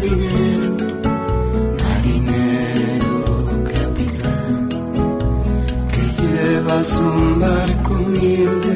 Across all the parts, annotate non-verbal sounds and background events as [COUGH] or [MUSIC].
marinero, marinero, capitán, que llevas un barco humilde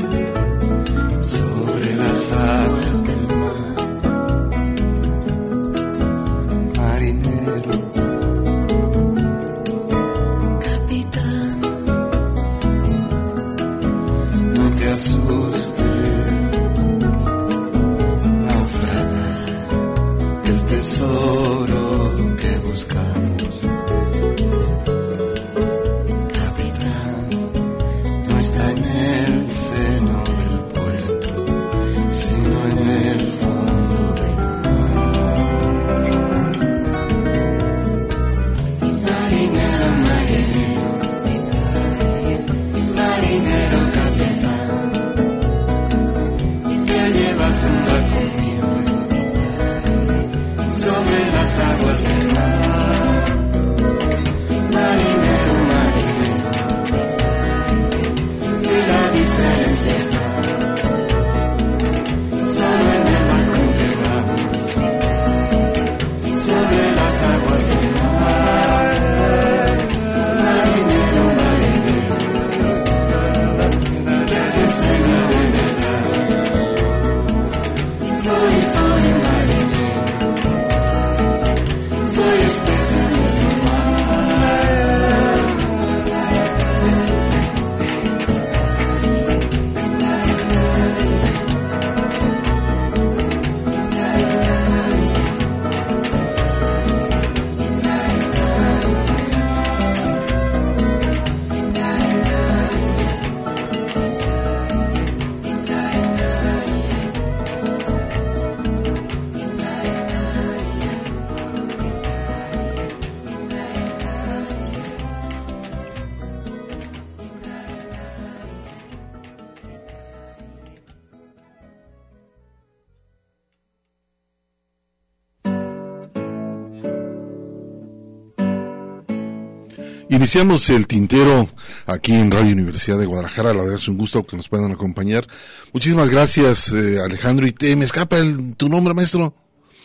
Iniciamos el tintero aquí en Radio Universidad de Guadalajara. La verdad es un gusto que nos puedan acompañar. Muchísimas gracias, eh, Alejandro. Y te, me escapa el, tu nombre, maestro.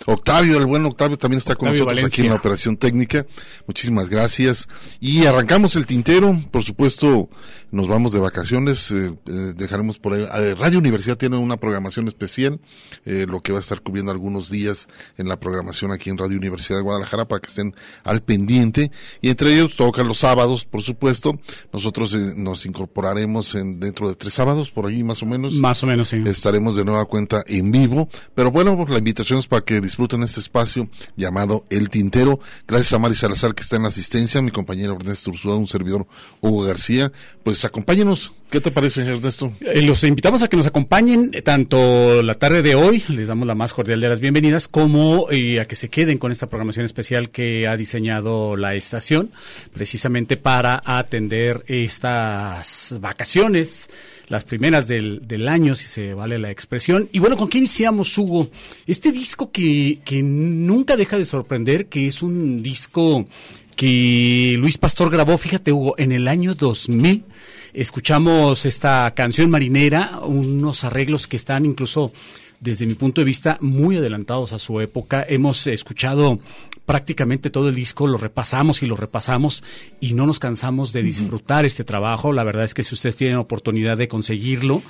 Octavio, el buen Octavio también está con Octavio nosotros aquí en la operación técnica. Muchísimas gracias. Y arrancamos el tintero. Por supuesto, nos vamos de vacaciones. eh, eh, dejaremos por ahí. eh, Radio Universidad tiene una programación especial, eh, lo que va a estar cubriendo algunos días en la programación aquí en Radio Universidad de Guadalajara para que estén al pendiente. Y entre ellos tocan los sábados, por supuesto. Nosotros eh, nos incorporaremos en, dentro de tres sábados, por ahí más o menos Más o menos, sí. estaremos de nueva cuenta en vivo. Pero bueno, pues, la invitación es para que disfruten este espacio llamado El Tintero. Gracias a Mari Salazar que está en la asistencia, mi compañero Ernesto Ursúa, un servidor Hugo García. Pues acompáñenos. ¿Qué te parece, Ernesto? Eh, Los invitamos a que nos acompañen tanto la tarde de hoy, les damos la más cordial de las bienvenidas, como eh, a que se queden con esta programación especial que ha diseñado la estación, precisamente para atender estas vacaciones, las primeras del, año, si se vale la expresión. Y bueno, ¿con qué iniciamos, Hugo? Este disco que nunca deja de sorprender, que es un disco que Luis Pastor grabó, fíjate Hugo, en el año 2000. Escuchamos esta canción marinera, unos arreglos que están incluso desde mi punto de vista muy adelantados a su época. Hemos escuchado prácticamente todo el disco, lo repasamos y lo repasamos y no nos cansamos de disfrutar este trabajo. La verdad es que si ustedes tienen oportunidad de conseguirlo,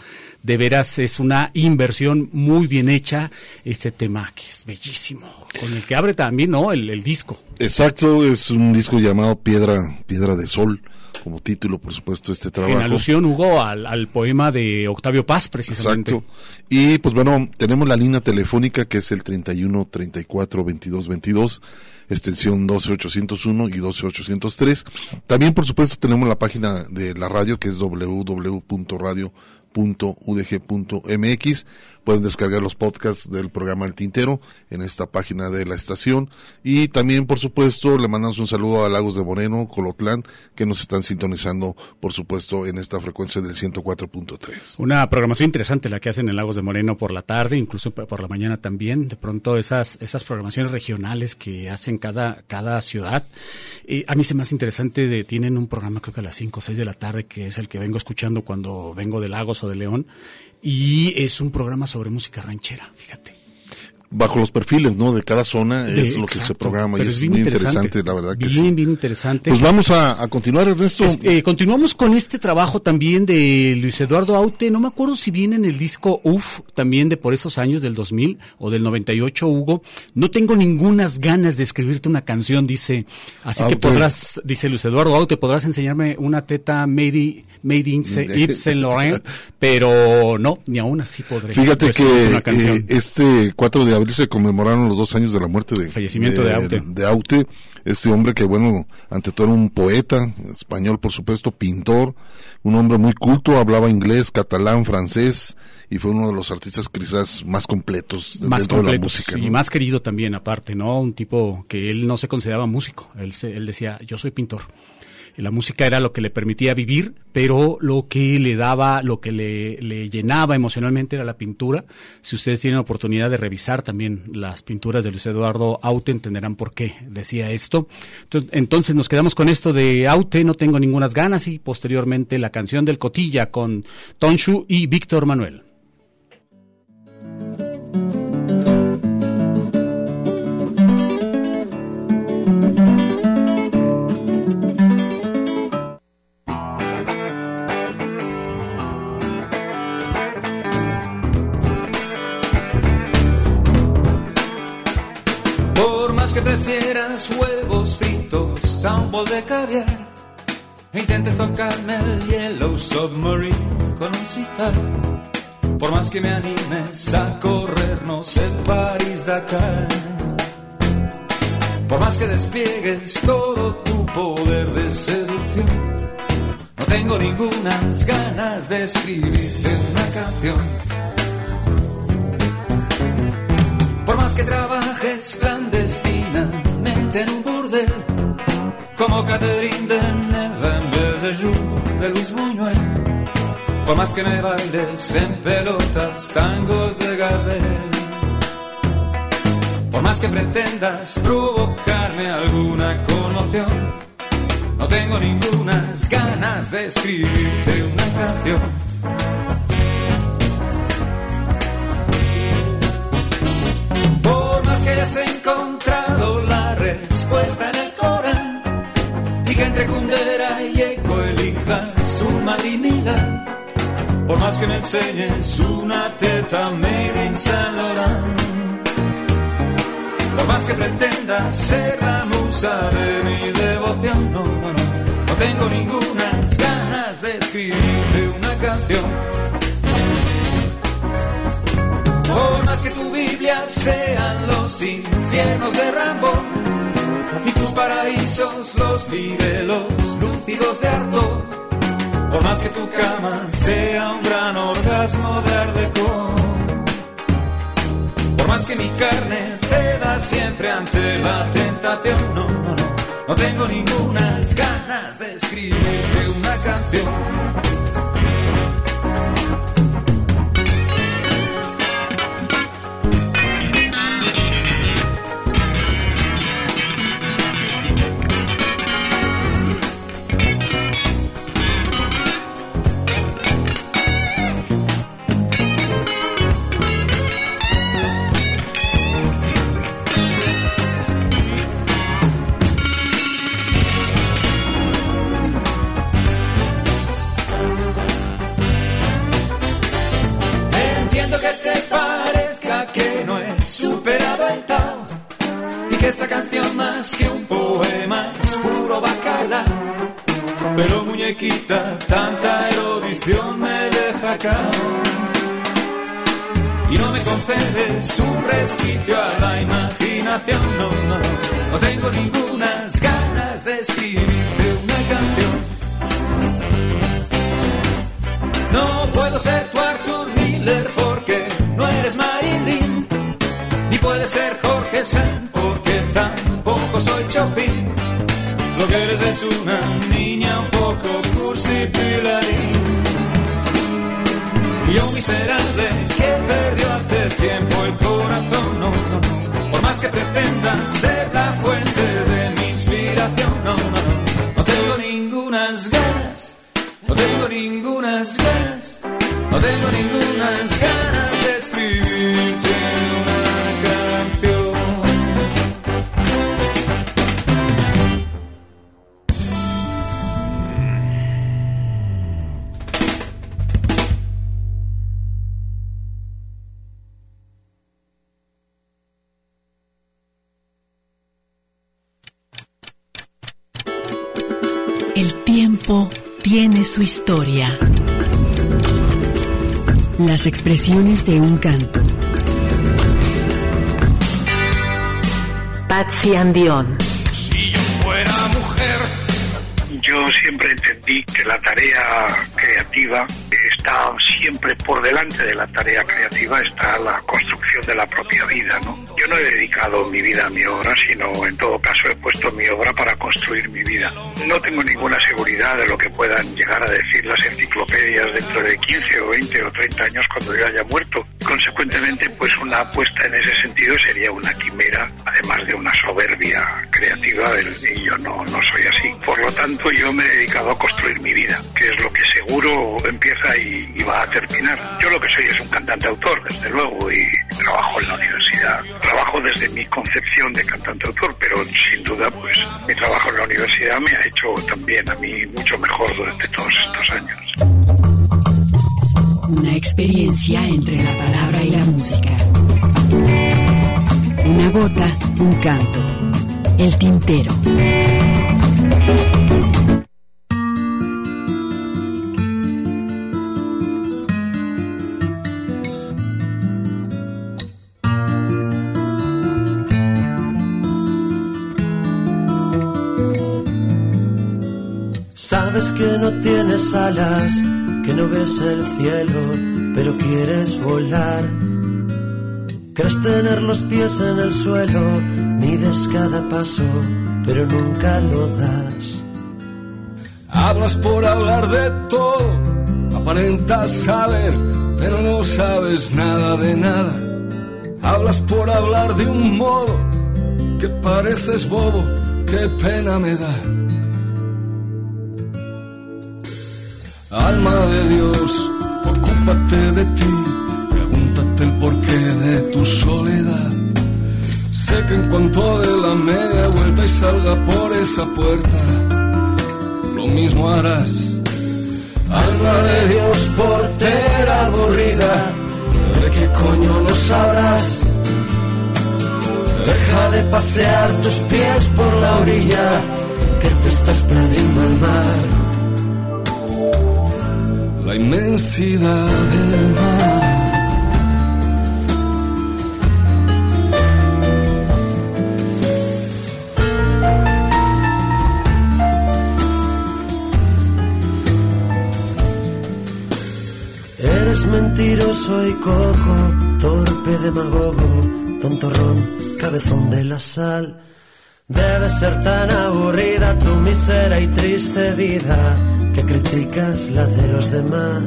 de veras es una inversión muy bien hecha. Este tema que es bellísimo, con el que abre también, ¿no? El, el disco. Exacto, es un disco llamado Piedra, Piedra de Sol, como título, por supuesto, este trabajo. En alusión, Hugo, al, al poema de Octavio Paz, precisamente. Exacto. Y pues bueno, tenemos la línea telefónica que es el 31 34 22 22, extensión 12801 y 12803. También, por supuesto, tenemos la página de la radio que es www.radio.udg.mx. Pueden descargar los podcasts del programa El Tintero en esta página de la estación. Y también, por supuesto, le mandamos un saludo a Lagos de Moreno, Colotlán, que nos están sintonizando, por supuesto, en esta frecuencia del 104.3. Una programación interesante la que hacen en Lagos de Moreno por la tarde, incluso por la mañana también. De pronto esas, esas programaciones regionales que hacen cada, cada ciudad. Eh, a mí se me hace interesante, tienen un programa creo que a las 5 o 6 de la tarde, que es el que vengo escuchando cuando vengo de Lagos o de León. Y es un programa sobre música ranchera, fíjate. Bajo los perfiles, ¿no? De cada zona De- es lo que se programa y Pero es, bien muy interesante, la verdad que bien, sí. bien interesante. Pues vamos a, a continuar, Ernesto. Es- eh, continuamos con este trabajo también de Luis Eduardo Aute. No me acuerdo si viene en el disco UF, también de por esos años del 2000 o del 98, Hugo. No tengo ningunas ganas de escribirte una canción, dice. Así que Aute. podrás, dice Luis Eduardo Aute, podrás enseñarme una teta made, made in [LAUGHS] Yves Saint Laurent, pero no, ni aún así podré. Fíjate que una eh, este 4 de abril se conmemoraron los dos años de la muerte de Fallecimiento de Aute. de Aute, este hombre que bueno, ante todo era un poeta, español por supuesto, pintor, un hombre muy culto, hablaba inglés, catalán, francés y fue uno de los artistas quizás más completos más dentro de la música. y más querido también aparte, ¿no? Un tipo que él no se consideraba músico, él, se- él decía, yo soy pintor. La música era lo que le permitía vivir, pero lo que le daba, lo que le, le llenaba emocionalmente era la pintura. Si ustedes tienen oportunidad de revisar también las pinturas de Luis Eduardo Aute, entenderán por qué decía esto. Entonces, entonces nos quedamos con esto de Aute, no tengo ningunas ganas, y posteriormente la canción del Cotilla con Tonshu y Víctor Manuel. Bol de caviar, e intentes tocarme el Yellow Submarine con un citar. Por más que me animes a corrernos el París-Dakar, por más que despliegues todo tu poder de seducción, no tengo ningunas ganas de escribirte una canción. Por más que trabajes clandestinamente en un burdel, como Catherine de Neve de Jour de Luis Buñuel. Por más que me bailes en pelotas, tangos de Gardel. Por más que pretendas provocarme alguna conmoción, no tengo ningunas ganas de escribirte una canción. Por más que hayas encontrado la respuesta en el Corán que entre Kundera y Eco elijas un madrinila, por más que me enseñes una teta made in por más que pretendas ser la musa de mi devoción, no, no, no, no tengo ningunas ganas de escribirte una canción. Por más que tu Biblia sean los infiernos de Rambo y tus paraísos los libelos lúcidos de harto. Por más que tu cama sea un gran orgasmo de ardecón. Por más que mi carne ceda siempre ante la tentación. No, no, no. No tengo ningunas ganas de escribirte una canción. Esta canción más que un poema es puro bacala. Pero muñequita, tanta erudición me deja cao. Y no me concedes un resquicio a la imaginación, no, no, no tengo ningunas ganas de escribirte una canción. No puedo ser tu Arthur Miller porque no eres Marilyn. Ni puede ser Jorge San porque soy Chopin. Lo que eres es una niña un poco cursi pilarín. Y un miserable que perdió hace tiempo el corazón. No, no, no. Por más que pretenda ser la fuente El tiempo tiene su historia. Las expresiones de un canto. Patsy Andión. Si yo fuera mujer. Yo siempre entendí que la tarea creativa está siempre por delante de la tarea creativa, está la construcción de la propia vida, ¿no? Yo no he dedicado mi vida a mi obra, sino en todo caso he puesto mi obra para construir mi vida. No tengo ninguna seguridad de lo que puedan llegar a decir las enciclopedias dentro de 15 o 20 o 30 años cuando yo haya muerto. Consecuentemente, pues una apuesta en ese sentido sería una quimera, además de una soberbia creativa, y yo no, no soy así. Por lo tanto, yo me he dedicado a construir mi vida, que es lo que seguro empieza y, y va a terminar. Yo lo que soy es un cantante autor, desde luego, y trabajo en la universidad trabajo desde mi concepción de cantante-autor, pero sin duda, pues mi trabajo en la universidad me ha hecho también a mí mucho mejor durante todos estos años. Una experiencia entre la palabra y la música. Una gota, un canto. El tintero. Sabes que no tienes alas, que no ves el cielo, pero quieres volar. Crees tener los pies en el suelo, mides cada paso, pero nunca lo das. Hablas por hablar de todo, aparentas saber, pero no sabes nada de nada. Hablas por hablar de un modo que pareces bobo, qué pena me da. Alma de Dios, ocúpate de ti, pregúntate el porqué de tu soledad. Sé que en cuanto de la media vuelta y salga por esa puerta, lo mismo harás. Alma de Dios, portera aburrida, ¿de qué coño no sabrás? Deja de pasear tus pies por la orilla, que te estás perdiendo el mar la inmensidad del mar. Eres mentiroso y cojo, torpe demagogo, tontorrón, cabezón de la sal. Debe ser tan aburrida tu mísera y triste vida que criticas la de los demás.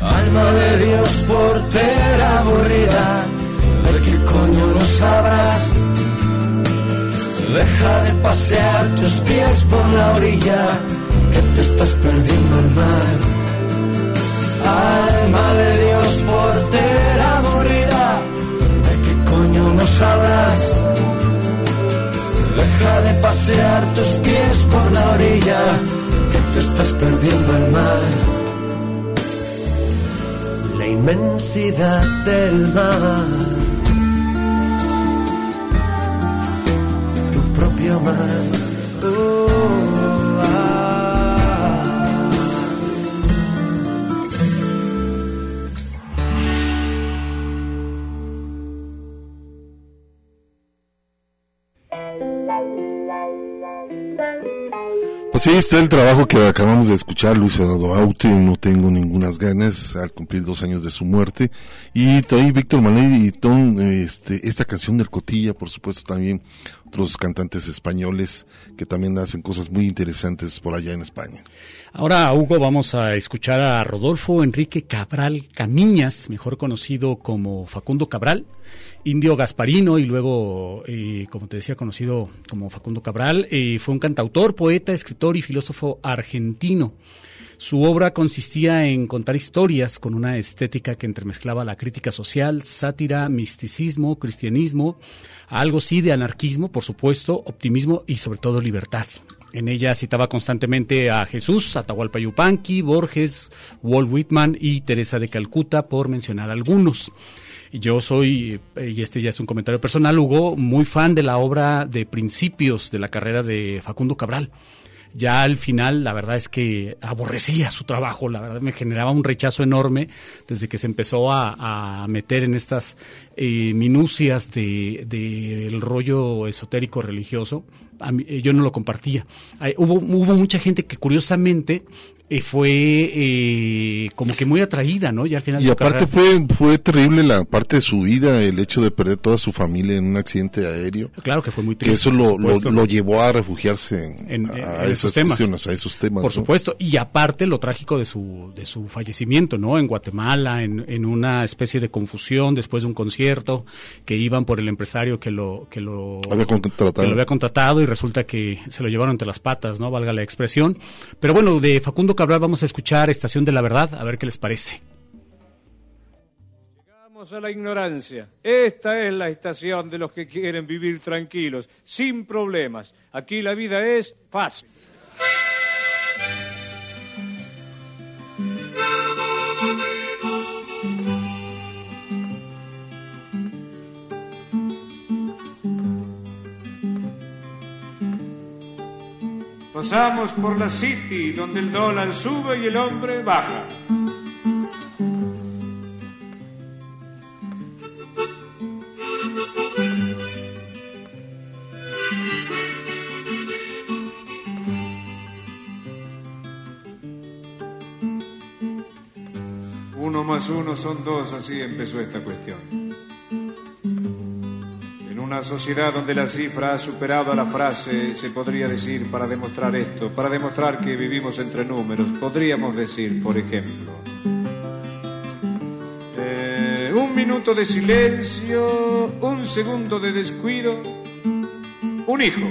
Alma de Dios, portera aburrida, ¿de qué coño no sabrás? Deja de pasear tus pies por la orilla, que te estás perdiendo el mar. Alma de Dios, inmensidad del mar. Sí, está el trabajo que acabamos de escuchar, Luis Eduardo Aute, no tengo ningunas ganas al cumplir dos años de su muerte. Y también Víctor Manuel y Tom, este, esta canción del Cotilla, por supuesto también otros cantantes españoles que también hacen cosas muy interesantes por allá en España. Ahora, Hugo, vamos a escuchar a Rodolfo Enrique Cabral Camiñas, mejor conocido como Facundo Cabral, indio Gasparino y luego, eh, como te decía, conocido como Facundo Cabral. Eh, fue un cantautor, poeta, escritor y filósofo argentino. Su obra consistía en contar historias con una estética que entremezclaba la crítica social, sátira, misticismo, cristianismo, algo sí de anarquismo, por supuesto, optimismo y sobre todo libertad. En ella citaba constantemente a Jesús, Atahualpa Yupanqui, Borges, Walt Whitman y Teresa de Calcuta, por mencionar algunos. Yo soy, y este ya es un comentario personal, Hugo, muy fan de la obra de principios de la carrera de Facundo Cabral. Ya al final, la verdad es que aborrecía su trabajo, la verdad me generaba un rechazo enorme desde que se empezó a, meter en estas eh, minucias del de, el rollo esotérico religioso. Mí, yo no lo compartía. hubo mucha gente que curiosamente eh, fue eh, como que muy atraída, ¿no? Y al final. Y aparte fue fue terrible la parte de su vida, el hecho de perder toda su familia en un accidente aéreo. Claro que fue muy triste. Que eso lo, lo, lo, llevó a refugiarse en, a, esos temas. A esos temas. Por supuesto. Y aparte lo trágico de su de su fallecimiento, ¿no? En Guatemala, en, en una especie de confusión después de un concierto que iban por el empresario que lo que lo había contratado, que lo había contratado y resulta que se lo llevaron entre las patas, ¿no? Valga la expresión. Pero bueno, de Facundo Cabral vamos a escuchar Estación de la Verdad, a ver qué les parece. Llegamos a la ignorancia. Esta es la estación de los que quieren vivir tranquilos, sin problemas. Aquí la vida es fácil. Pasamos por la City, donde el dólar sube y el hombre baja. Uno más uno son dos, así empezó esta cuestión una sociedad donde la cifra ha superado a la frase, se podría decir para demostrar esto, para demostrar que vivimos entre números, podríamos decir, por ejemplo, eh, un minuto de silencio, un segundo de descuido, un hijo.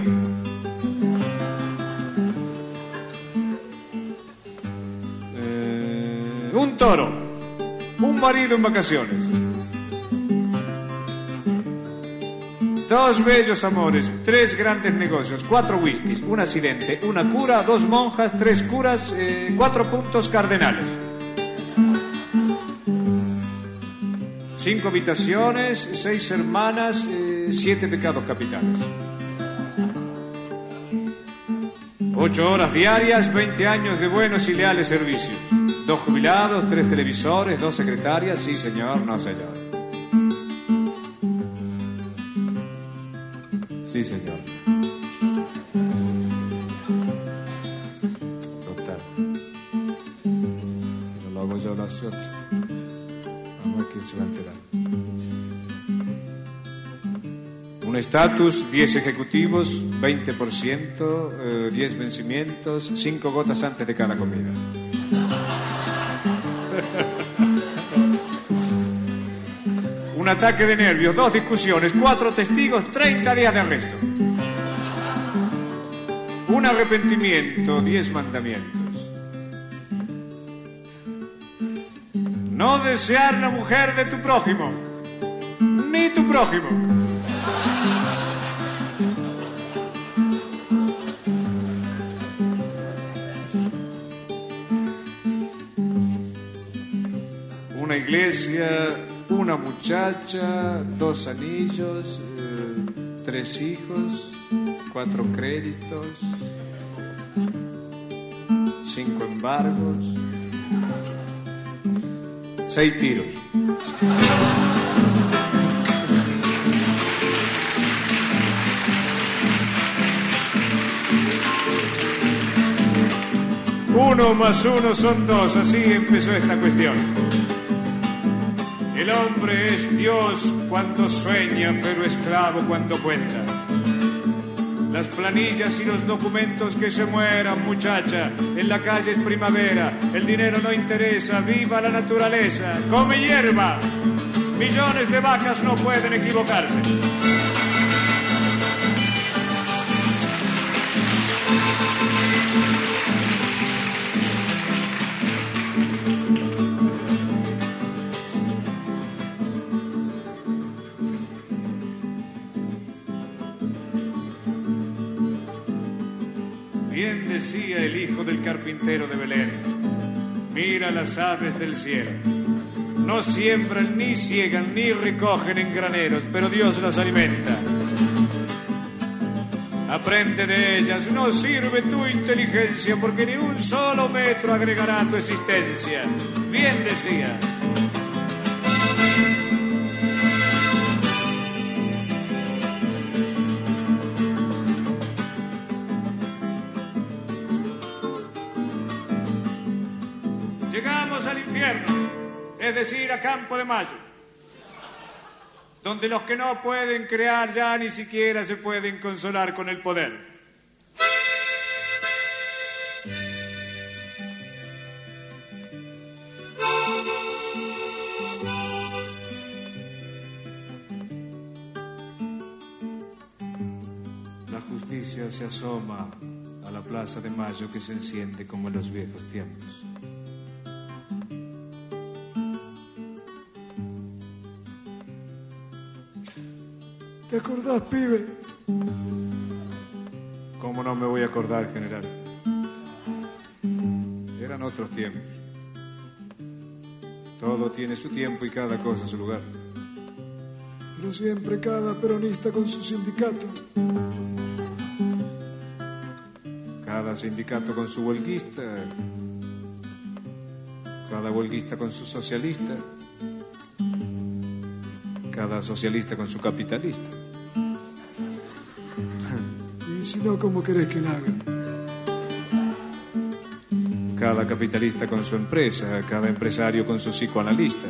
Eh, un toro, un marido en vacaciones. Dos bellos amores, tres grandes negocios, cuatro whiskies, un accidente, una cura, dos monjas, tres curas, eh, cuatro puntos cardenales. Cinco habitaciones, seis hermanas, eh, siete pecados capitales. Ocho horas diarias, veinte años de buenos y leales servicios. Dos jubilados, tres televisores, dos secretarias, sí señor, no señor. Sí, señor. Total. No lo hago yo, hace otro. Vamos a quién se va a enterar. Un estatus, 10 ejecutivos, 20%, 10 eh, vencimientos, 5 gotas antes de cada comida. Un ataque de nervios, dos discusiones, cuatro testigos, 30 días de arresto. Un arrepentimiento, diez mandamientos. No desear la mujer de tu prójimo, ni tu prójimo. Una iglesia una muchacha, dos anillos, eh, tres hijos, cuatro créditos, cinco embargos, seis tiros. Uno más uno son dos, así empezó esta cuestión. El hombre es Dios cuando sueña, pero esclavo cuando cuenta. Las planillas y los documentos que se mueran, muchacha. En la calle es primavera, el dinero no interesa, viva la naturaleza, come hierba. Millones de vacas no pueden equivocarse. Del carpintero de Belén. Mira las aves del cielo. No siembran, ni ciegan, ni recogen en graneros, pero Dios las alimenta. Aprende de ellas, no sirve tu inteligencia porque ni un solo metro agregará a tu existencia. Bien decía. Es decir, a Campo de Mayo, donde los que no pueden crear ya ni siquiera se pueden consolar con el poder. La justicia se asoma a la plaza de Mayo que se enciende como en los viejos tiempos. ¿Te acordás, pibe? ¿Cómo no me voy a acordar, general? Eran otros tiempos. Todo tiene su tiempo y cada cosa su lugar. Pero siempre cada peronista con su sindicato. Cada sindicato con su huelguista. Cada huelguista con su socialista. Cada socialista con su capitalista. Si no, ¿cómo querés que la haga? Cada capitalista con su empresa, cada empresario con su psicoanalista.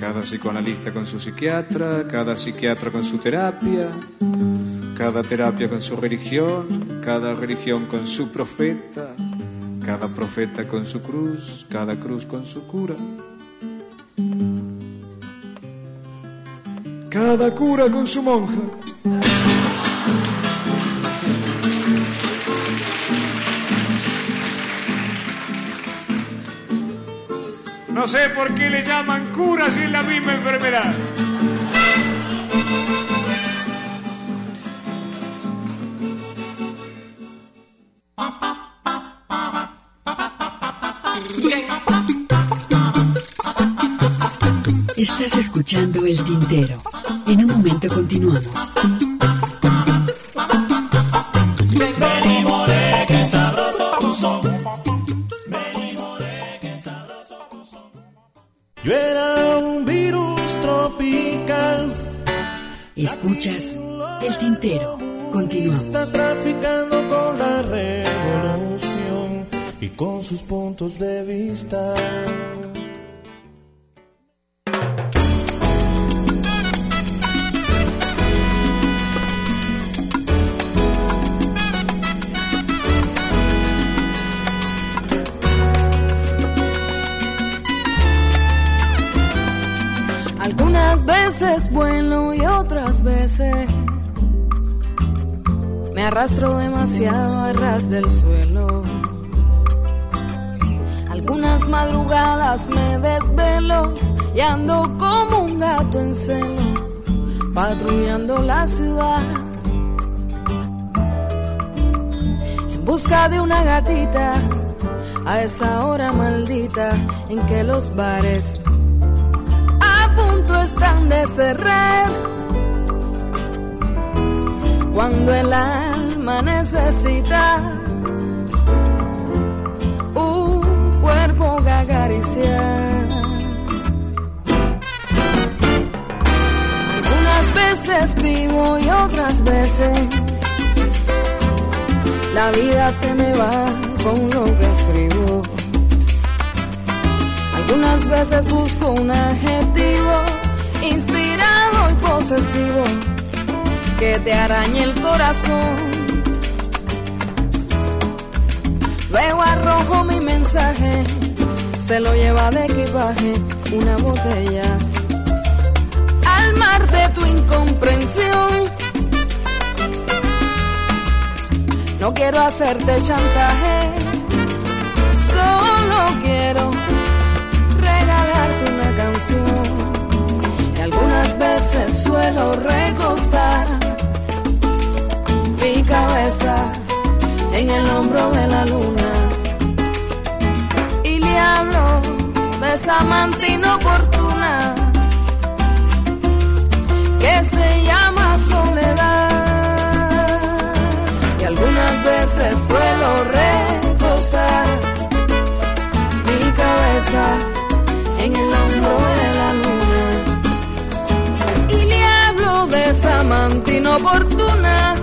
Cada psicoanalista con su psiquiatra, cada psiquiatra con su terapia, cada terapia con su religión, cada religión con su profeta, cada profeta con su cruz, cada cruz con su cura. Cada cura con su monja. No sé por qué le llaman cura si es la misma enfermedad. Estás escuchando El Tintero. La ciudad. En busca de una gatita a esa hora maldita en que los bares a punto están de cerrar. Cuando el alma necesita un cuerpo que acariciar. Veces vivo y otras veces la vida se me va con lo que escribo. Algunas veces busco un adjetivo inspirado y posesivo que te arañe el corazón. Luego arrojo mi mensaje, se lo lleva de equipaje una botella. Al mar de tu incomprensión, no quiero hacerte chantaje, solo quiero regalarte una canción. Y algunas veces suelo recostar mi cabeza en el hombro de la luna y le hablo de esa amante inoportuna que se llama soledad. veces suelo recostar mi cabeza en el hombro de la luna y le hablo de esa amante inoportuna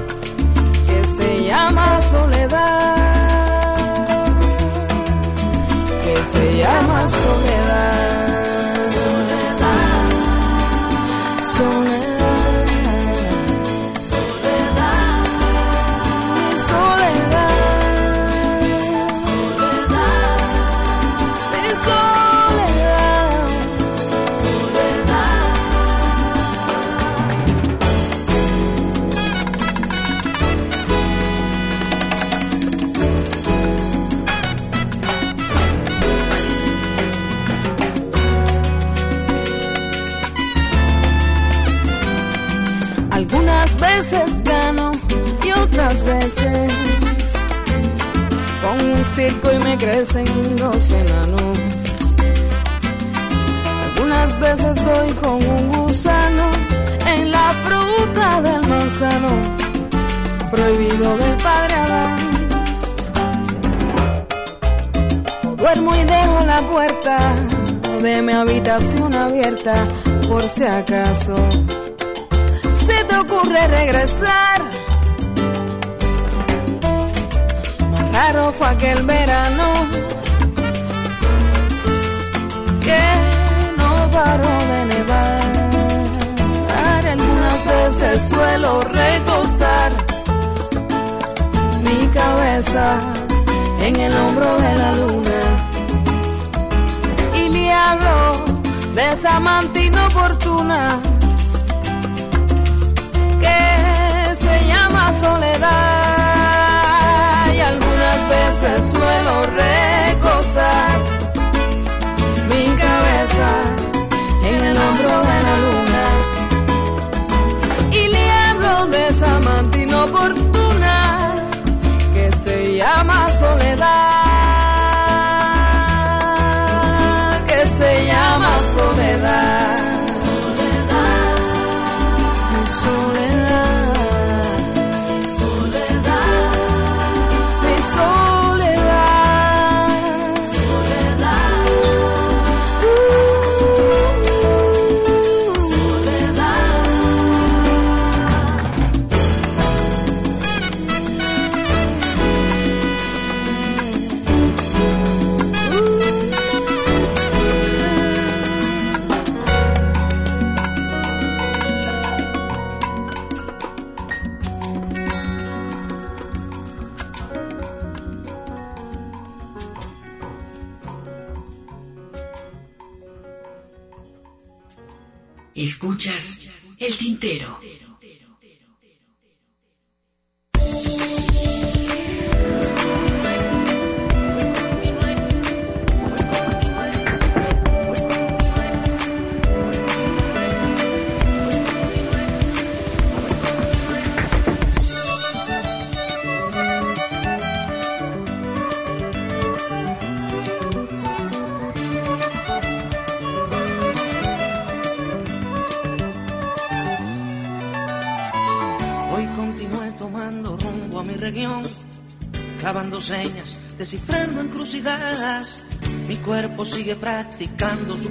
que se llama soledad, que se llama. Soledad, otras veces pongo un circo y me crecen los enanos. Algunas veces doy con un gusano en la fruta del manzano, prohibido del padre Adán. Duermo y dejo la puerta de mi habitación abierta por si acaso se te ocurre regresar. Raro fue aquel verano que no paró de nevar. Algunas veces suelo recostar mi cabeza en el hombro de la luna y le hablo de esa amante inoportuna que se llama soledad algunas veces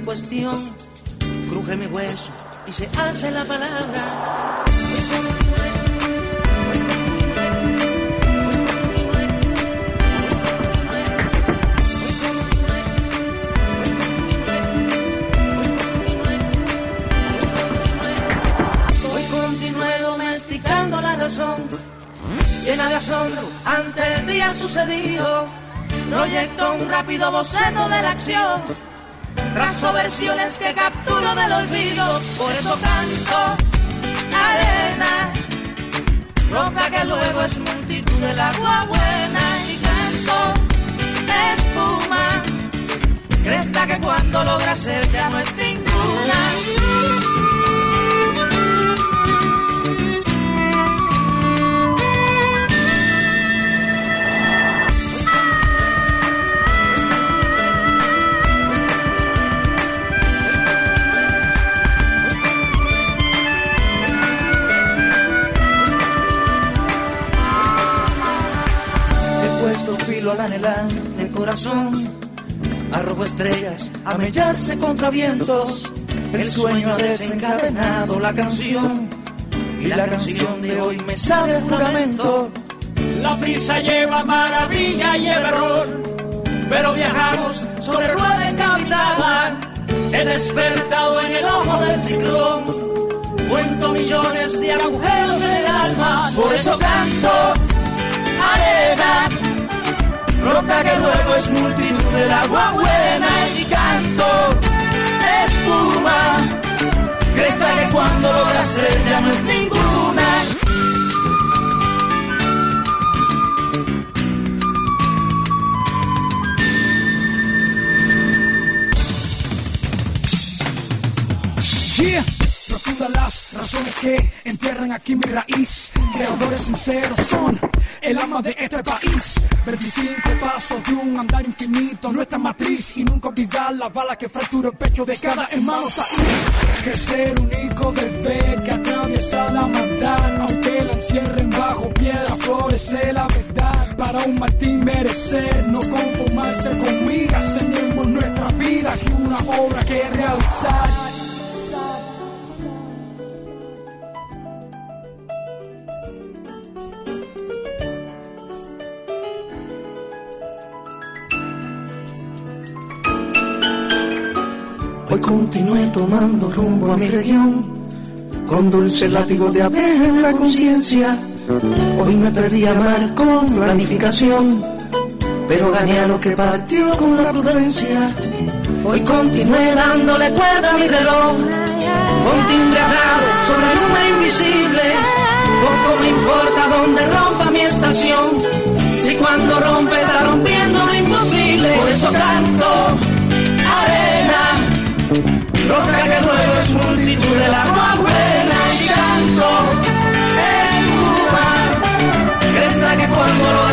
cuestión. Cruje mi hueso y se hace la palabra. Hoy continué domesticando la razón, llena de asombro ante el día sucedido. Proyecto un rápido boceto de la acción, trazo versiones que capturo del olvido. Por eso canto arena, roca que luego es multitud del agua buena. Y canto espuma, cresta que cuando logra ser ya no es ninguna. Al anhelante corazón. Arrojo estrellas a mellarse contra vientos. El sueño ha desencadenado la canción. Y la canción de hoy me sabe a juramento. La prisa lleva maravilla y error, pero viajamos sobre rueda encabitada. He despertado en el ojo del ciclón, cuento millones de agujeros en el alma. Por eso canto arena, roca que luego es multitud del agua buena y canto espuma, cresta que cuando logra ser ya no es ninguna. Profunda las razones que entierran aquí mi raíz. Creadores sinceros son el alma de este país. 25 pasos de un andar infinito, nuestra matriz. Y nunca olvidar la bala que fractura el pecho de cada hermano país. Que ser único deber que atraviesa la maldad. Aunque la encierren bajo piedras, florece la verdad. Para un Martín merecer, no conformarse con migas. Tenemos nuestra vida y una obra que realizar. Continué tomando rumbo a mi región, con dulce látigo de abeja en la conciencia. Hoy me perdí a mar con planificación, pero gané a lo que partió con la prudencia. Hoy continué dándole cuerda a mi reloj, con timbre atado sobre el número invisible. Poco me importa dónde rompa mi estación, si cuando rompe está rompiendo lo imposible. Por eso canto roca que luego es multitud del agua buena y canto. Espuma, cresta que cuando lo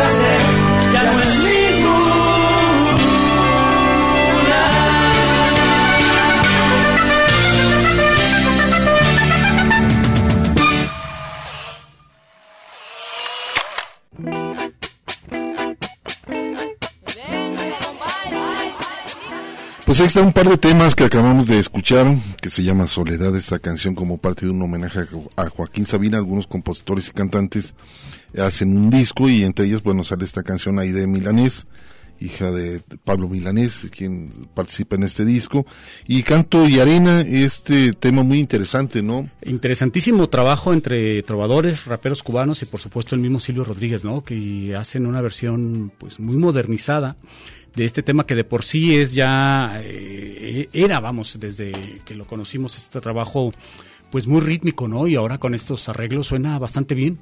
Pues ahí está un par de temas que acabamos de escuchar, que se llama Soledad, esta canción como parte de un homenaje a Jo- a Joaquín Sabina, algunos compositores y cantantes hacen un disco y entre ellas, bueno, sale esta canción ahí de Milanés, hija de Pablo Milanés, quien participa en este disco, y Canto y Arena, este tema muy interesante, ¿no? Interesantísimo trabajo entre trovadores, raperos cubanos y por supuesto el mismo Silvio Rodríguez, ¿no? Que hacen una versión pues muy modernizada de este tema que de por sí es ya eh, era, vamos, desde que lo conocimos este trabajo pues muy rítmico, ¿no? Y ahora con estos arreglos suena bastante bien.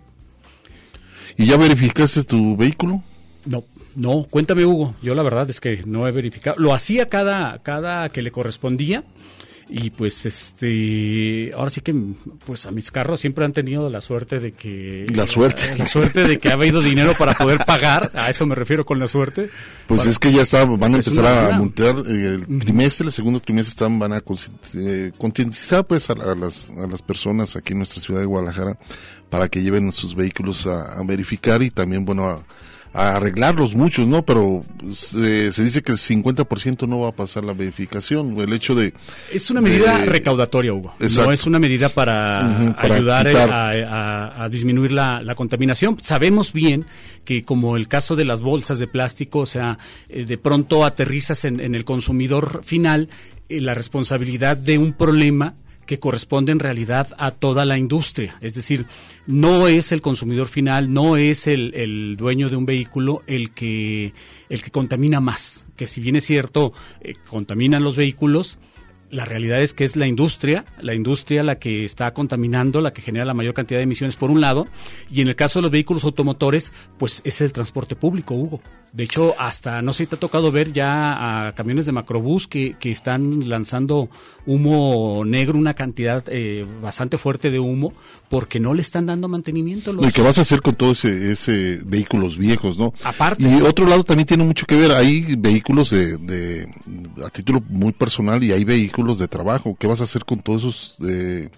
¿Y ya verificaste tu vehículo? No, no, cuéntame Hugo, yo la verdad es que no he verificado, lo hacía cada, cada que le correspondía y pues este, ahora sí que pues a mis carros siempre han tenido la suerte de que... La suerte. [LAUGHS] La, suerte de que ha habido dinero para poder pagar, a eso me refiero con la suerte. Pues Para- es que ya está, van a empezar a buena. montar el trimestre, el segundo trimestre están, van a eh, concientizar pues a, a las, a las personas aquí en nuestra ciudad de Guadalajara para que lleven sus vehículos a, a verificar y también bueno a, a arreglarlos muchos, ¿no? Pero se, se dice que el 50% no va a pasar la verificación, el hecho de... Es una medida de- recaudatoria, Hugo. Exacto. No es una medida para, ayudar eh, quitar. a, a- a disminuir la, la contaminación. Sabemos bien que como el caso de las bolsas de plástico, o sea, eh, de pronto aterrizas en, en el consumidor final eh, la responsabilidad de un problema que corresponde en realidad a toda la industria. Es decir, no es el consumidor final, no es el, el dueño de un vehículo el que, el que contamina más. Que si bien es cierto, eh, contaminan los vehículos, la realidad es que es la industria, la industria la que está contaminando, la que genera la mayor cantidad de emisiones por un lado, y en el caso de los vehículos automotores, pues es el transporte público, Hugo. De hecho, hasta no sé si te ha tocado ver ya a camiones de macrobús que, que están lanzando humo negro, una cantidad eh, bastante fuerte de humo, porque no le están dando mantenimiento. Los... ¿Y qué vas a hacer con todos ese, ese vehículos viejos, no? Aparte. Y otro lado también tiene mucho que ver, hay vehículos de, de a título muy personal y hay vehículos de trabajo. ¿Qué vas a hacer con todos esos eh,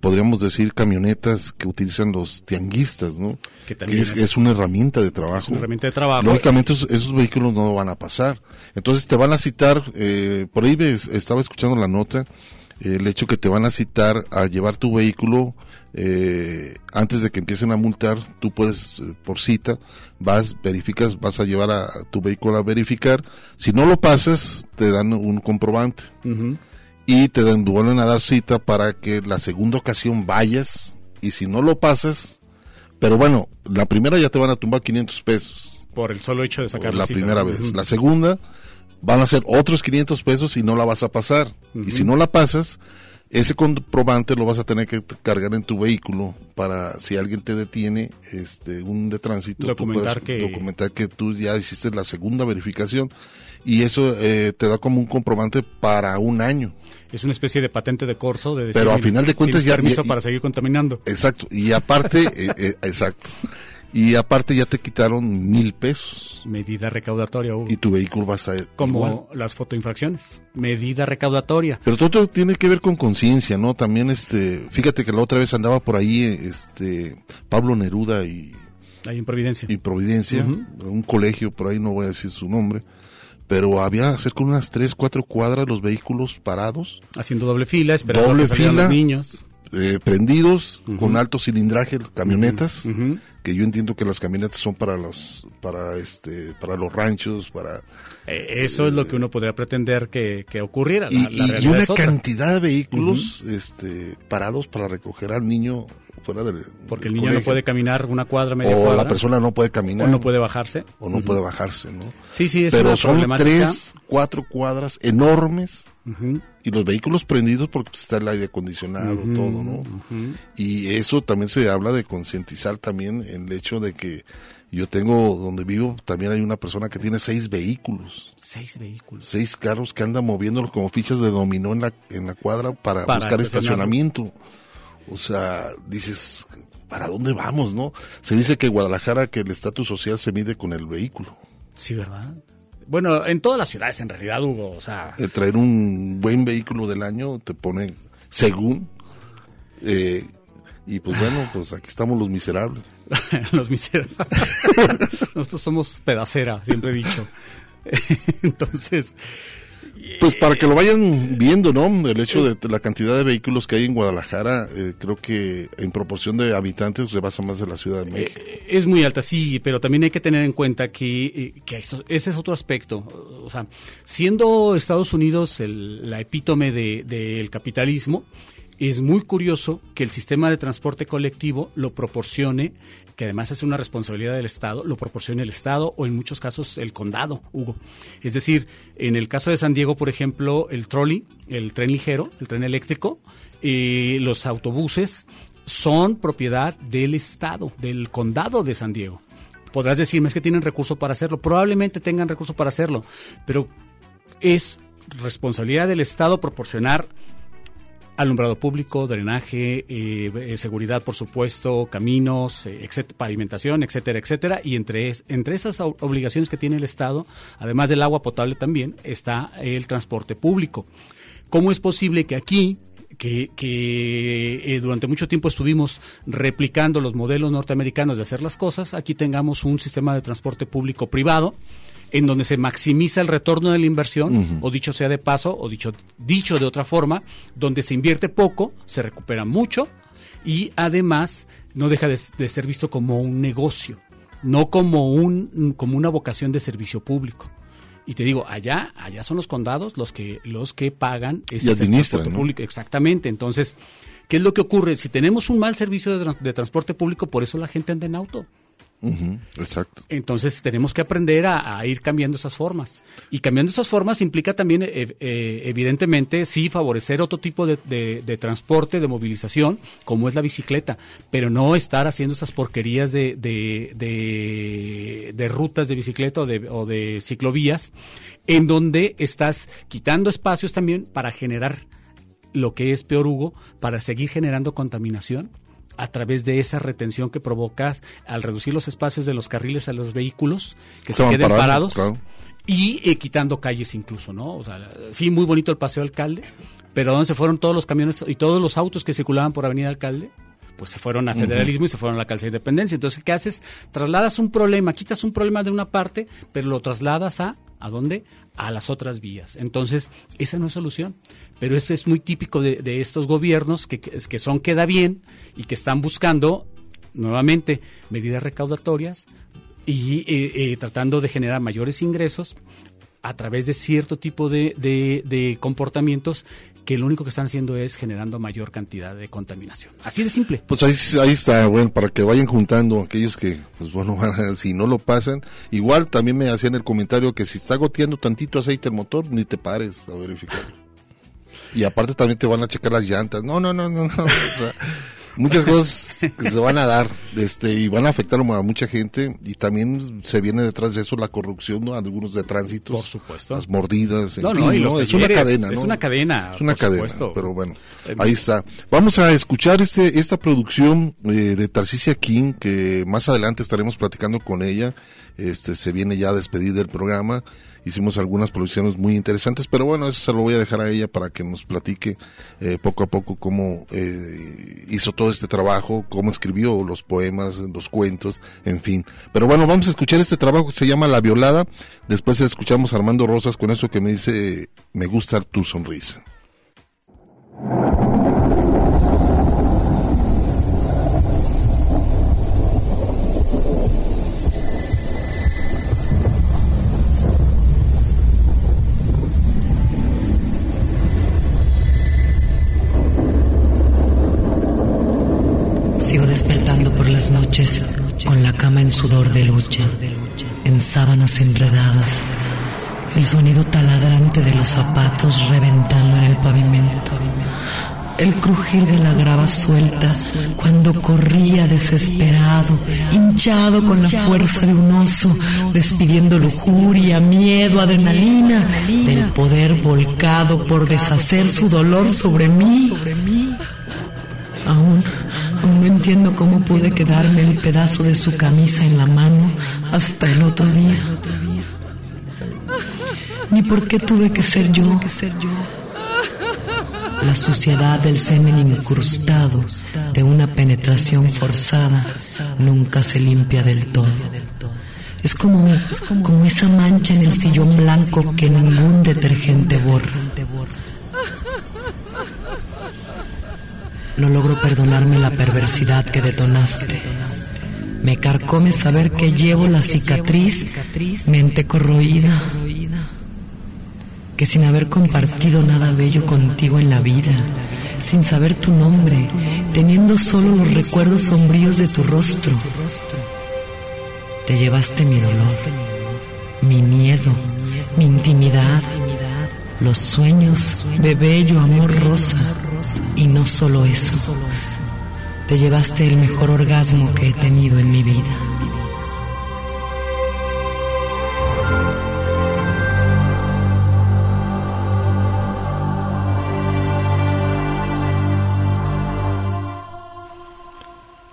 podríamos decir, camionetas que utilizan los tianguistas, ¿no? Que también es, es- es una herramienta de trabajo. Es una herramienta de trabajo. Lógicamente esos, esos vehículos no van a pasar. Entonces te van a citar, eh, por ahí ves- estaba escuchando la nota, eh, el hecho que te van a citar a llevar tu vehículo eh, antes de que empiecen a multar, tú puedes, eh, por cita, vas, verificas, vas a llevar a, a tu vehículo a verificar. Si no lo pasas, te dan un comprobante Ujú. Y te vuelven a dar cita para que la segunda ocasión vayas y si no lo pasas, pero bueno, la primera ya te van a tumbar 500 pesos Por el solo hecho de sacar la cita. primera vez. La segunda van a ser otros 500 pesos y no la vas a pasar. Y si no la pasas, ese comprobante lo vas a tener que cargar en tu vehículo para si alguien te detiene, este, un de tránsito, tú Documentar puedes que- documentar que tú ya hiciste la segunda verificación y eso eh, te da como un comprobante para un año. Es una especie de patente de corso de decir, Pero a final de cuentas ya- permiso ya- para seguir contaminando. Exacto. Y aparte, [LAUGHS] eh, eh, exacto. Y aparte ya te quitaron mil pesos Medida recaudatoria, Hugo. y tu vehículo va a ser como igual. las fotoinfracciones. Medida recaudatoria. Pero todo tiene que ver con conciencia, ¿no? También, este, fíjate que la otra vez andaba por ahí, este, Pablo Neruda y, Ahí en Providencia. y Providencia, un colegio, por ahí no voy a decir su nombre, pero había cerca de unas tres, cuatro cuadras los vehículos parados, Haciendo doble fila, esperando Doble que salieran fila. los niños. Eh, prendidos, con alto cilindraje, camionetas, que yo entiendo que las camionetas son para los, para este, para los ranchos, para Eh, eso es lo que uno podría pretender que, que ocurriera. La, y, la y- y una cantidad de vehículos este, parados para recoger al niño fuera del Porque del el niño no puede caminar una cuadra, media o cuadra. la persona no puede caminar. O no puede bajarse. o no puede bajarse no Sí, sí, es pero una son tres cuatro cuadras enormes Y los vehículos prendidos porque pues, está el aire acondicionado todo no y eso también se habla de concientizar también en el hecho de que yo tengo donde vivo también hay una persona que tiene seis vehículos Seis vehículos. seis carros que andan moviéndolos como fichas de dominó en la, en la cuadra para, Para buscar estacionamiento. O sea, dices, ¿para dónde vamos, no? Se dice que Guadalajara, que el estatus social se mide con el vehículo. Sí, ¿verdad? Bueno, en todas las ciudades en realidad, Hugo, o sea, El traer un buen vehículo del año te pone según. eh, y pues bueno, [SIGHS] pues aquí estamos los miserables. [LAUGHS] los miserables. [LAUGHS] Nosotros somos pedacera, siempre he dicho. [LAUGHS] Entonces, Pues para que lo vayan viendo, ¿no? El hecho de la cantidad de vehículos que hay en Guadalajara, eh, creo que en proporción de habitantes rebasa más de la Ciudad de México. Es muy alta, sí, pero también hay que tener en cuenta que, eh, que ese es otro aspecto. O sea, siendo Estados Unidos el- la epítome de- del capitalismo, es muy curioso que el sistema de transporte colectivo lo proporcione, que además es una responsabilidad del Estado, lo proporcione el Estado o en muchos casos el condado, Hugo. Es decir, en el caso de San Diego, por ejemplo, el trolley, el tren ligero, el tren eléctrico, eh, los autobuses son propiedad del Estado, del condado de San Diego. Podrás decirme es que tienen recurso para hacerlo, probablemente tengan recurso para hacerlo, pero es responsabilidad del Estado proporcionar alumbrado público, drenaje, eh, eh, seguridad, por supuesto, caminos, eh, pavimentación, etcétera, etcétera. Y entre, es- entre esas obligaciones que tiene el Estado, además del agua potable también, está el transporte público. ¿Cómo es posible que aquí, que, que, durante mucho tiempo estuvimos replicando los modelos norteamericanos de hacer las cosas, aquí tengamos un sistema de transporte público privado? En donde se maximiza el retorno de la inversión, o dicho sea de paso, o dicho, dicho de otra forma, donde se invierte poco, se recupera mucho y además no deja de, de ser visto como un negocio, no como, un, como una vocación de servicio público. Y te digo, allá, allá son los condados los que, los que pagan ese transporte ¿no? público. Exactamente. Entonces, ¿qué es lo que ocurre? Si tenemos un mal servicio de transporte público, por eso la gente anda en auto. Exacto. Entonces tenemos que aprender a, ir cambiando esas formas. Y cambiando esas formas implica también, eh, eh, evidentemente, sí, favorecer otro tipo de, transporte, de movilización, como es la bicicleta, pero no estar haciendo esas porquerías de- de rutas de bicicleta o de, o de ciclovías, en donde estás quitando espacios también para generar lo que es peor, Hugo, para seguir generando contaminación a través de esa retención que provocas al reducir los espacios de los carriles a los vehículos que Se queden parados claro. y eh, quitando calles incluso, ¿no? O sea, sí, muy bonito el paseo alcalde, pero ¿dónde se fueron todos los camiones y todos los autos que circulaban por Avenida Alcalde? Pues se fueron a federalismo y se fueron a la calzada de independencia. Entonces, ¿qué haces? Trasladas un problema, quitas un problema de una parte, pero lo trasladas a ¿A dónde? A las otras vías. Entonces, esa no es solución. Pero eso es muy típico de, estos gobiernos que, que, son queda bien y que están buscando, nuevamente, medidas recaudatorias y eh, eh, tratando de generar mayores ingresos a través de cierto tipo de, de comportamientos que lo único que están haciendo es generando mayor cantidad de contaminación. Así de simple. Pues ahí, ahí está, bueno, para que vayan juntando aquellos que, pues bueno, [LAUGHS] si no lo pasan. Igual también me hacían el comentario que si está goteando tantito aceite el motor, ni te pares a verificarlo. Y aparte también te van a checar las llantas. No, no, no, no, no. O sea, muchas cosas que se van a dar este y van a afectar a mucha gente y también se viene detrás de eso la corrupción ¿no? algunos de tránsito por supuesto las mordidas en no, fin, no, y ¿no? es una cadena ¿no? es una cadena es una cadena supuesto. pero bueno ahí está vamos a escuchar este esta producción eh, de Tarcisia King que más adelante estaremos platicando con ella este se viene ya a despedir del programa hicimos algunas producciones muy interesantes, pero bueno, eso se lo voy a dejar a ella para que nos platique eh, poco a poco cómo eh, hizo todo este trabajo, cómo escribió los poemas, los cuentos, en fin. Pero bueno, vamos a escuchar este trabajo que se llama La Violada, después escuchamos a Armando Rosas con eso que me dice, me gusta tu sonrisa. Sigo despertando por las noches con la cama en sudor de lucha, en sábanas enredadas, el sonido taladrante de los zapatos reventando en el pavimento, el crujir de la grava suelta cuando corría desesperado, hinchado con la fuerza de un oso, despidiendo lujuria, miedo, adrenalina, del poder volcado por deshacer su dolor sobre mí. Aún, no entiendo cómo pude quedarme el pedazo de su camisa en la mano hasta el otro día. Ni por qué tuve que ser yo. La suciedad del semen incrustado de una penetración forzada nunca se limpia del todo. Es como, como esa mancha en el sillón blanco que ningún detergente borra. No logro perdonarme la perversidad que detonaste. Me carcome saber que llevo la cicatriz, mente corroída. Que sin haber compartido nada bello contigo en la vida, sin saber tu nombre, teniendo solo los recuerdos sombríos de tu rostro, te llevaste mi dolor, mi miedo, mi intimidad, los sueños de bello amor rosa. Y no solo eso, te llevaste el mejor orgasmo que he tenido en mi vida.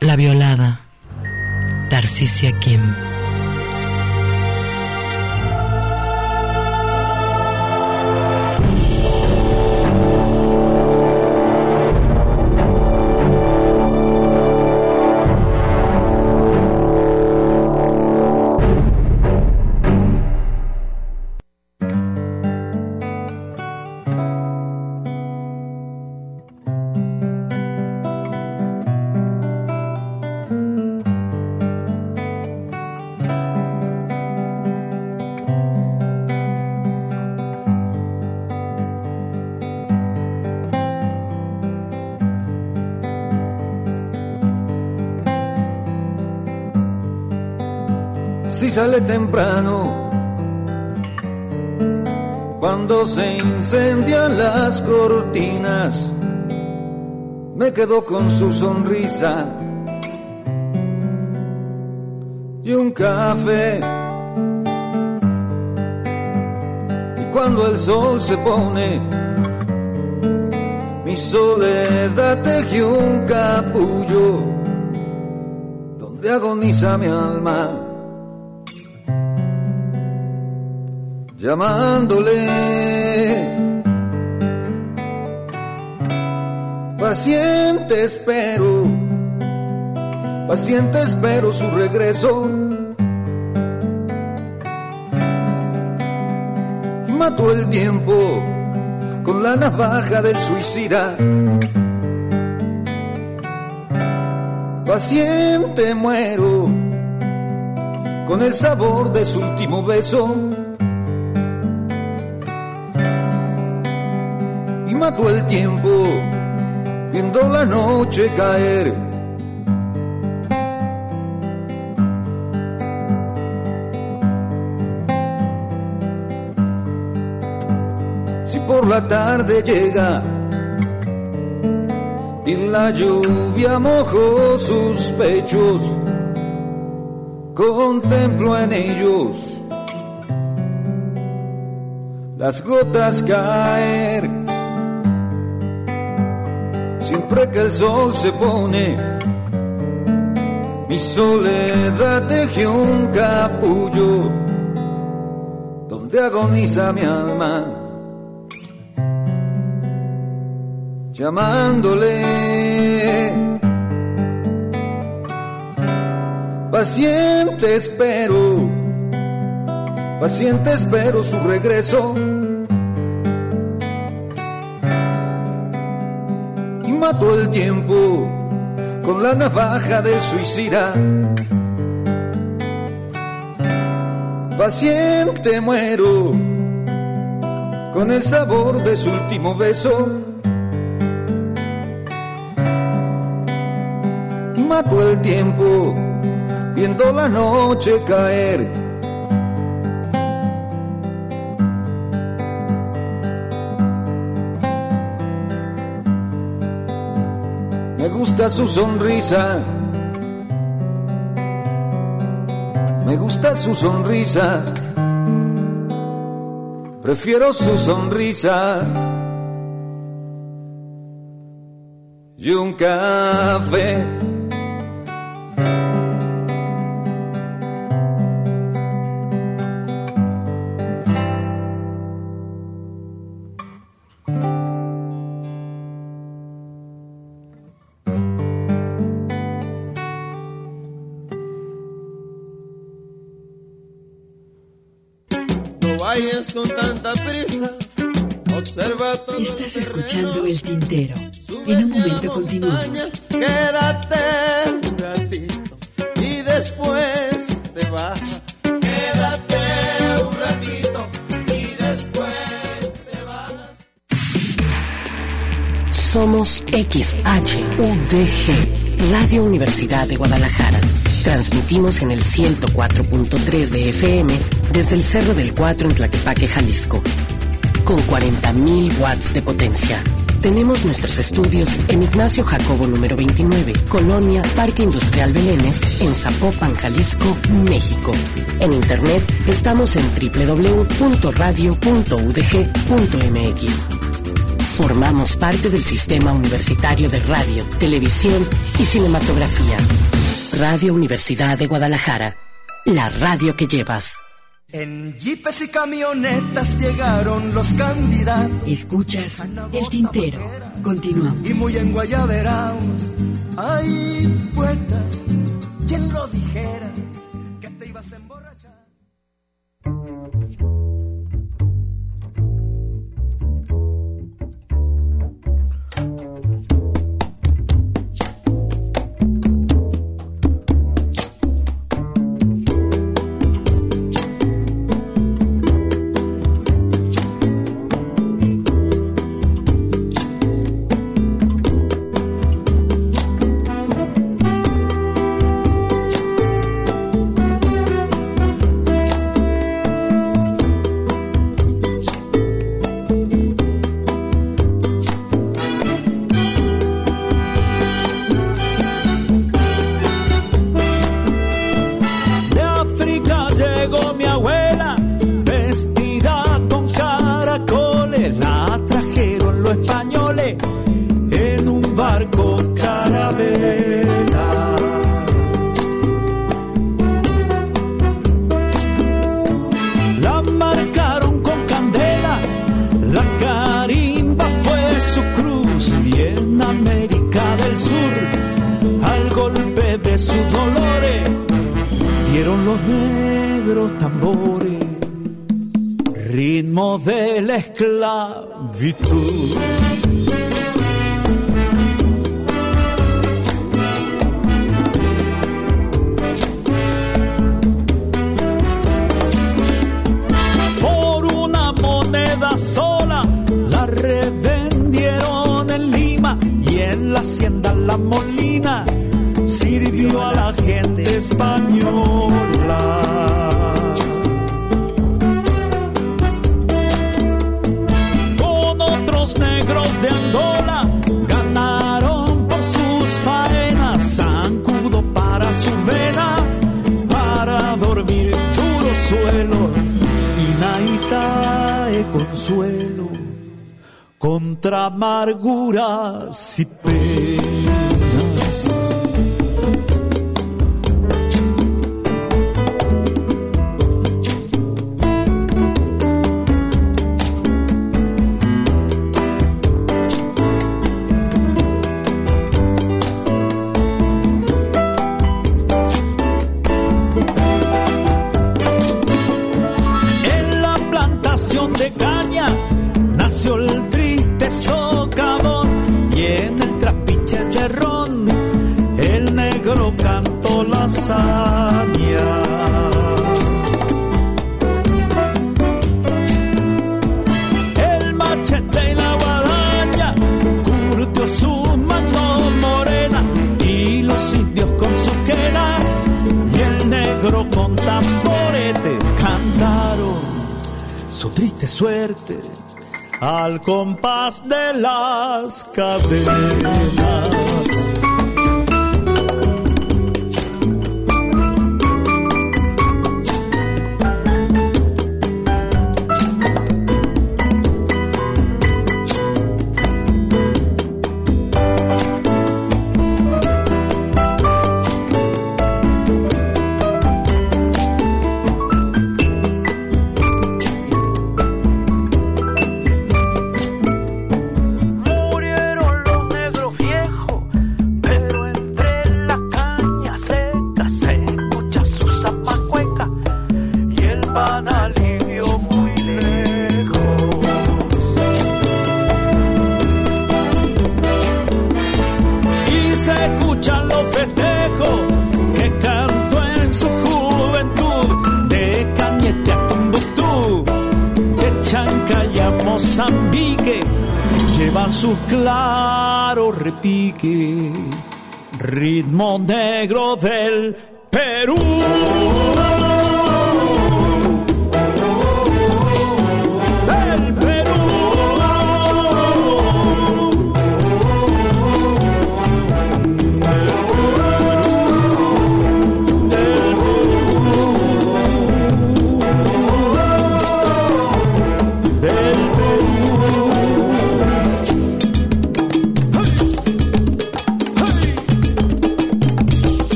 La violada, Tarcisia Kim. Sale temprano, cuando se incendian las cortinas, me quedo con su sonrisa y un café. Y cuando el sol se pone, mi soledad tejió un capullo donde agoniza mi alma. Llamándole. Paciente espero, paciente espero su regreso. Y mató el tiempo con la navaja del suicida. Paciente muero con el sabor de su último beso. Mató el tiempo viendo la noche caer. Si por la tarde llega y la lluvia mojó sus pechos, contemplo en ellos las gotas caer. Siempre que el sol se pone, mi soledad teje un capullo donde agoniza mi alma. llamándole. Paciente espero, paciente espero su regreso. Mató el tiempo con la navaja del suicida. Paciente muero con el sabor de su último beso. mató el tiempo viendo la noche caer. Gusta su sonrisa. Me gusta su sonrisa. Prefiero su sonrisa. Y un café. Con tanta prisa. Observa todo Estás escuchando el tintero. En un momento continuamos. Quédate un ratito y después te vas. Quédate un ratito y después te vas. Somos XHUDG, Radio Universidad de Guadalajara. Transmitimos en el 104.3 de FM desde el Cerro del Cuatro en Tlaquepaque, Jalisco, con 40.000 watts de potencia. Tenemos nuestros estudios en Ignacio Jacobo número 29, Colonia Parque Industrial Belénes, en Zapopan, Jalisco, México. En internet estamos en www.radio.udg.mx. Formamos parte del Sistema Universitario de Radio, Televisión y Cinematografía. Radio Universidad de Guadalajara, la radio que llevas. En jeepes y camionetas llegaron los candidatos. Escuchas el tintero. Continuamos. Y muy enguayaberados. Ay, poeta, ¿quién lo dijera?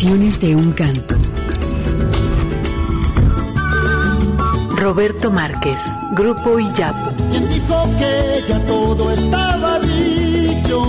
De un canto. Roberto Márquez, Grupo Iyapu. ¿Quién dijo que ya todo estaba dicho?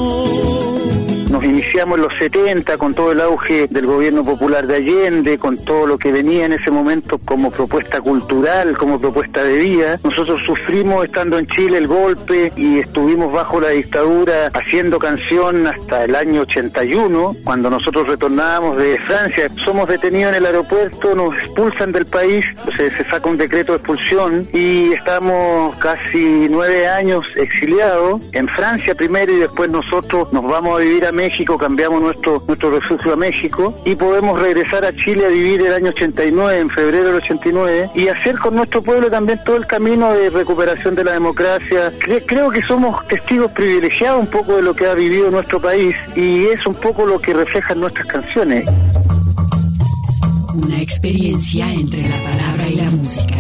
Nos iniciamos en los 70 con todo el auge del gobierno popular de Allende, con todo lo que venía en ese momento como propuesta cultural, como propuesta de vida. Nosotros sufrimos estando en Chile el golpe y estuvimos bajo la dictadura haciendo canción hasta el año 81, cuando nosotros retornábamos de Francia. Somos detenidos en el aeropuerto, nos expulsan del país, se, se saca un decreto de expulsión y estamos casi nueve años exiliados en Francia primero y después nosotros nos vamos a vivir a México, cambiamos nuestro, nuestro refugio a México y podemos regresar a Chile a vivir el año 89, en febrero del 89, y hacer con nuestro pueblo también todo el camino de recuperación de la democracia. Cre- creo que somos testigos privilegiados un poco de lo que ha vivido nuestro país y es un poco lo que reflejan nuestras canciones. Una experiencia entre la palabra y la música.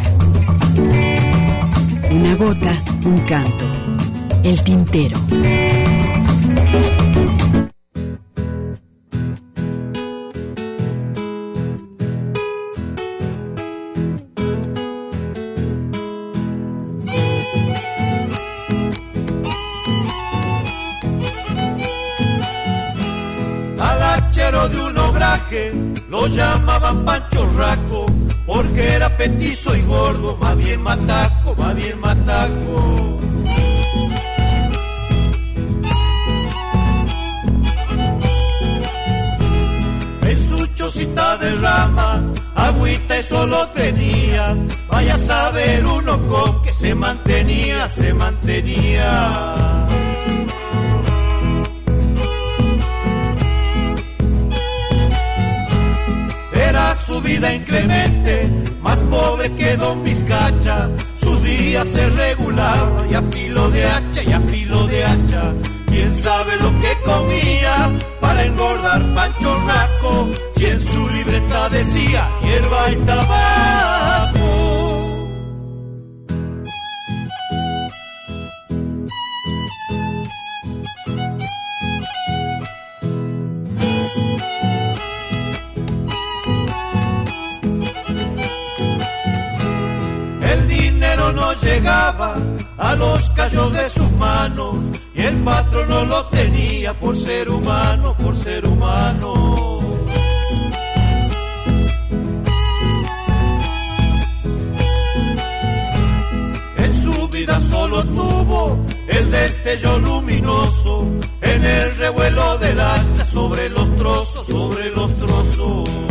Una gota, un canto. El tintero. Lo llamaban Pancho Raco, porque era petizo y gordo, más bien mataco, más bien mataco. En su chocita de ramas, agüita y solo tenía, vaya a saber uno con que se mantenía, se mantenía. Su vida inclemente, más pobre que Don Vizcacha. Su día se regulaba y a filo de hacha y a filo de hacha. Quién sabe lo que comía para engordar Pancho Raco. Si en su libreta decía hierba y tabaco. Llegaba a los callos de sus manos y el patrón no lo tenía por ser humano, por ser humano. En su vida solo tuvo el destello luminoso en el revuelo del hacha sobre los trozos, sobre los trozos.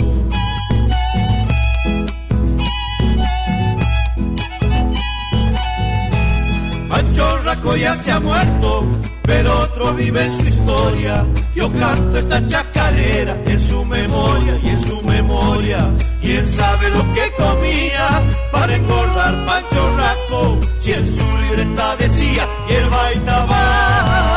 Pancho Raco ya se ha muerto, pero otro vive en su historia. Yo canto esta chacarera en su memoria y en su memoria. ¿Quién sabe lo que comía para engordar Pancho Raco? Si en su libreta decía y tabaco.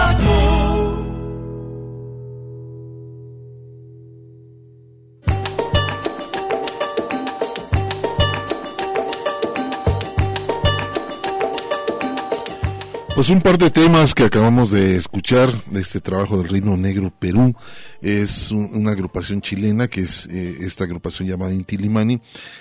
Pues un par de temas que acabamos de escuchar de este trabajo del Reino Negro Perú. Es un- una agrupación chilena que es eh, esta agrupación llamada Inti Limani.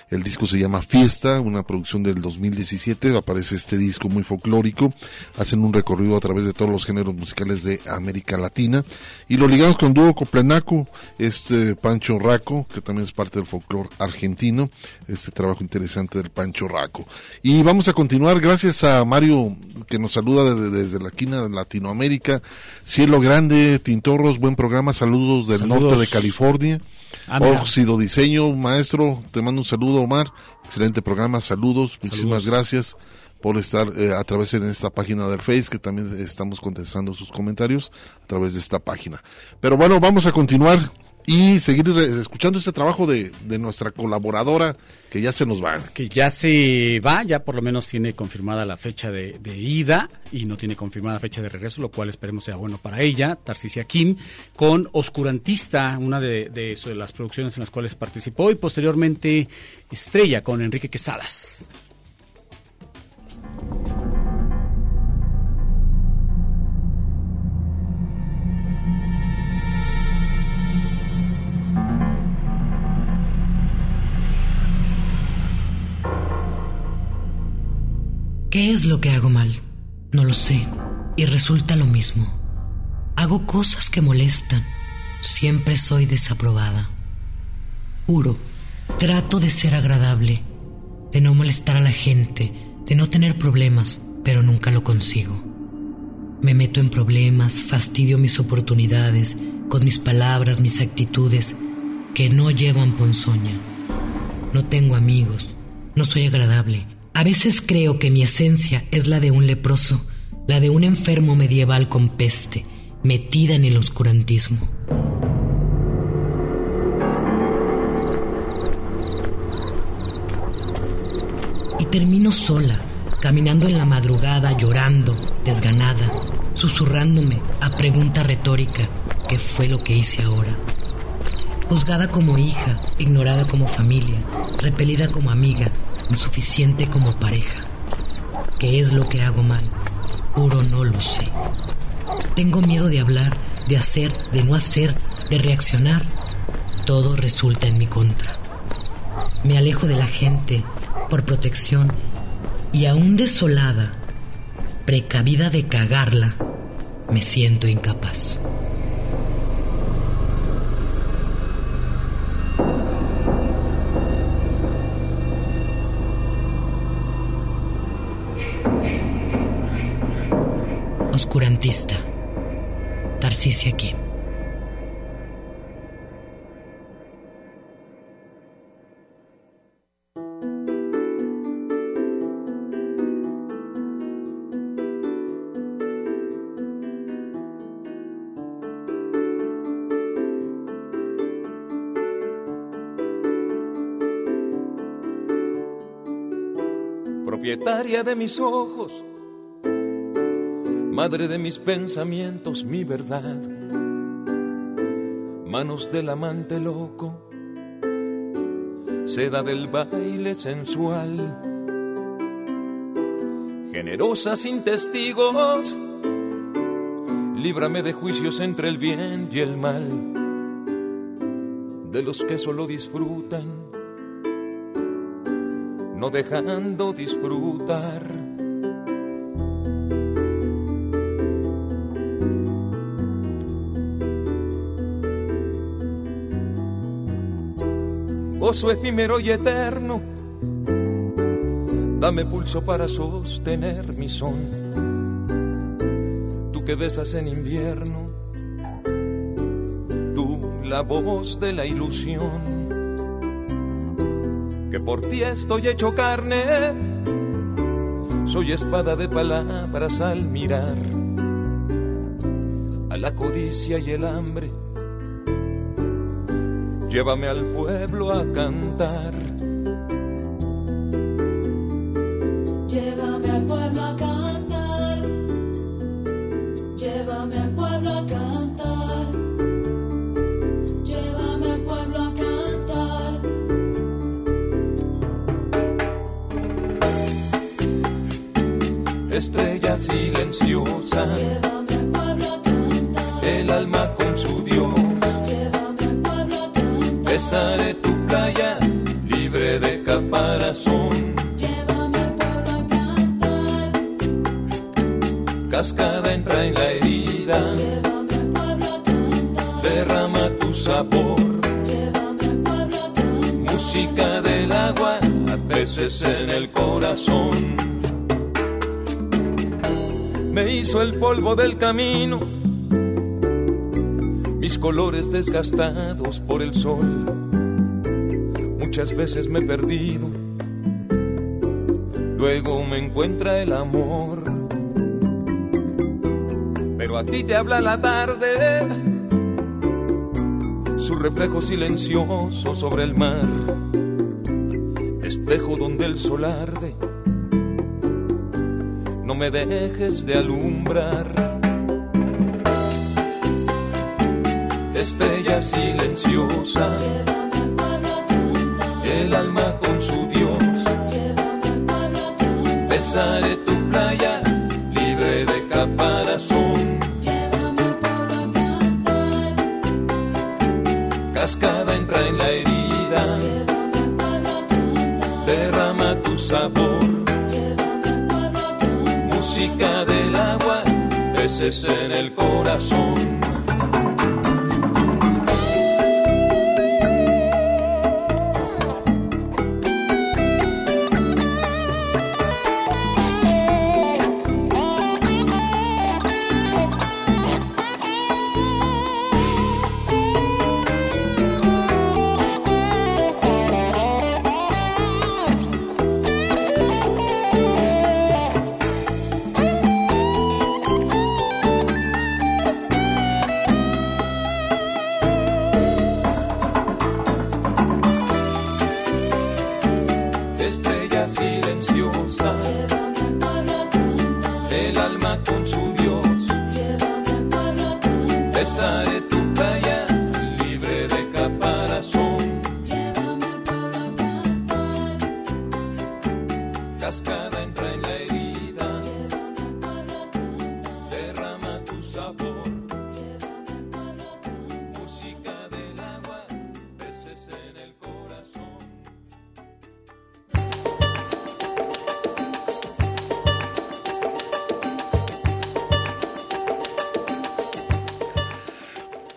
El disco se llama Fiesta, una producción del 2017. Aparece este disco muy folclórico. Hacen un recorrido a través de todos los géneros musicales de América Latina. Y lo ligamos con dúo Coplenaco, este Pancho Raco, que también es parte del folclore argentino. Este trabajo interesante del Pancho Raco. Y vamos a continuar gracias a Mario que nos saluda desde, desde la esquina de Latinoamérica. Cielo Grande, Tintorros, buen programa, saludos del Saludos. norte de California. Ah. Óxido Diseño, maestro, te mando un saludo, Omar. Excelente programa, saludos, muchísimas gracias por estar eh, a través de esta página del Face, que también estamos contestando sus comentarios a través de esta página. Pero bueno, vamos a continuar y seguir escuchando este trabajo de, de nuestra colaboradora que ya se nos va. que ya se va, ya por lo menos tiene confirmada la fecha de, ida y no tiene confirmada fecha de regreso, lo cual esperemos sea bueno para ella, Tarcisia Kim, con Oscurantista, una de, de su- de las producciones en las cuales participó y posteriormente Estrella con Enrique Quesadas. ¿Qué es lo que hago mal? No lo sé. Y resulta lo mismo. Hago cosas que molestan. Siempre soy desaprobada. Juro, trato de ser agradable, de no molestar a la gente, de no tener problemas, pero nunca lo consigo. Me meto en problemas, fastidio mis oportunidades, con mis palabras, mis actitudes, que no llevan ponzoña. No tengo amigos, no soy agradable. A veces creo que mi esencia es la de un leproso, la de un enfermo medieval con peste, metida en el oscurantismo. Y termino sola, caminando en la madrugada, llorando, desganada, susurrándome a pregunta retórica, ¿qué fue lo que hice ahora? Juzgada como hija, ignorada como familia, repelida como amiga, insuficiente como pareja. ¿Qué es lo que hago mal? juro no lo sé. Tengo miedo de hablar, de hacer, de no hacer, de reaccionar. Todo resulta en mi contra. Me alejo de la gente por protección y aún desolada, precavida de cagarla, me siento incapaz. Oscurantista. Tarcisia Kim. propietaria de mis ojos, madre de mis pensamientos, mi verdad, manos del amante loco, seda del baile sensual, generosa sin testigos, líbrame de juicios entre el bien y el mal, de los que solo disfrutan no dejando disfrutar. Gozo efímero y eterno, dame pulso para sostener mi son. Tú que besas en invierno, tú la voz de la ilusión que por ti estoy hecho carne. Soy espada de palabras al mirar a la codicia y el hambre. Llévame al pueblo a cantar. Del camino, mis colores desgastados por el sol. Muchas veces me he perdido, luego me encuentra el amor. Pero a ti te habla la tarde, su reflejo silencioso sobre el mar, espejo donde el sol arde no me dejes de alumbrar. Gì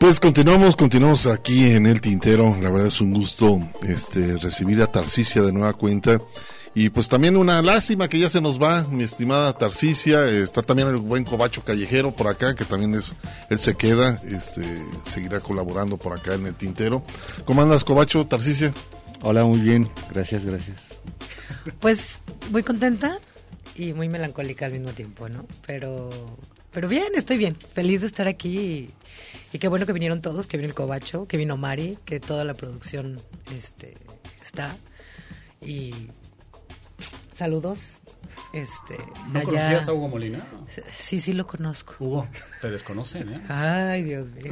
Pues continuamos, continuamos aquí en el tintero. La verdad es un gusto este recibir a Tarcicia de nueva cuenta. Y pues también una lástima que ya se nos va, mi estimada Tarcicia. Está también el buen Cobacho Callejero por acá, que también es, él se queda, este, seguirá colaborando por acá en el tintero. ¿Cómo andas, Cobacho, Tarcicia? Hola, muy bien, gracias, gracias. Pues muy contenta y muy melancólica al mismo tiempo, ¿no? Pero, pero bien, estoy bien, feliz de estar aquí y, y qué bueno que vinieron todos, que vino el Cobacho, que vino Mari, que toda la producción este, está y saludos. Este, ¿No allá- conocías a Hugo Molina? Sí, sí lo conozco. Hugo, te desconocen, ¿eh? Ay, Dios mío.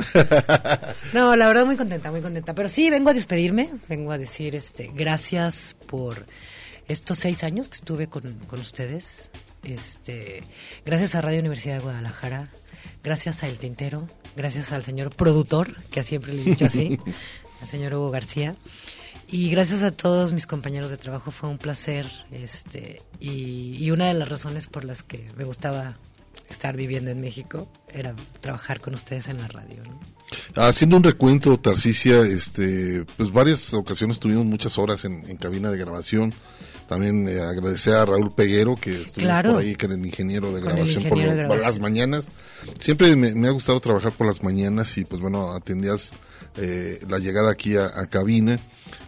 No, la verdad muy contenta, muy contenta. Pero sí, vengo a despedirme, vengo a decir este, gracias por estos seis años que estuve con, con ustedes. Este, gracias a Radio Universidad de Guadalajara, gracias a El Tintero, gracias al señor productor, que siempre le he dicho así, [LAUGHS] al señor Hugo García. Y gracias a todos mis compañeros de trabajo, fue un placer. Este, y, y una de las razones por las que me gustaba estar viviendo en México era trabajar con ustedes en la radio. ¿no? Haciendo un recuento, Tarcicia, este, pues varias ocasiones tuvimos muchas horas en, en cabina de grabación. También eh, agradecer a Raúl Peguero, que estuvo Claro. por ahí, que era el ingeniero de grabación, ingeniero por, de las mañanas. Siempre me, me ha gustado trabajar por las mañanas y pues bueno, atendías eh, la llegada aquí a, a cabina.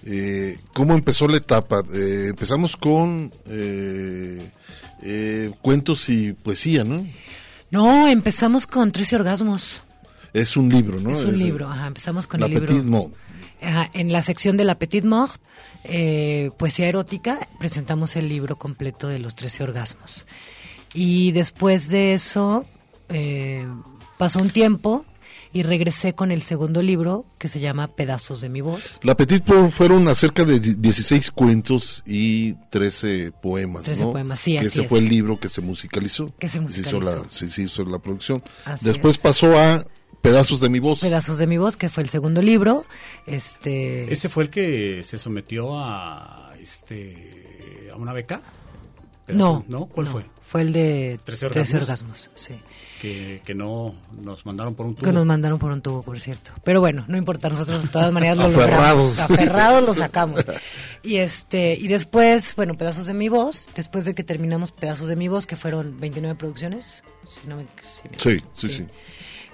Eh, ¿Cómo empezó la etapa? Eh, empezamos con eh, cuentos y poesía, ¿no? No, empezamos con 13 orgasmos. Es un libro, ¿no? es un libro, ajá, empezamos con La el libro. En la sección de la Petite Mort, eh, poesía erótica, presentamos el libro completo de los 13 orgasmos. Y después de eso, eh, pasó un tiempo y regresé con el segundo libro que se llama Pedazos de mi voz. La Petit Por fueron acerca de di- 16 cuentos y 13 poemas, 13 ¿no? poemas, sí, Que así ese es. fue el libro que se musicalizó. Que se hizo la, musicalizó. se, se hizo la producción. Así Después es. pasó a Pedazos de mi voz. Pedazos de mi voz, que fue el segundo libro. Este, Ese fue el que se sometió a este a una beca. No, ¿no? ¿Cuál no, fue? Fue el de 13 13 orgasmos. sí. Que, que no nos mandaron por un tubo. Que nos mandaron por un tubo, por cierto. Pero bueno, no importa, nosotros de todas maneras lo Aferrados. logramos. Aferrados lo sacamos. [LAUGHS] Y este, y después, bueno, pedazos de mi voz, después de que terminamos pedazos de mi voz, que fueron 29 producciones. Si no me- si me- Sí, sí, sí.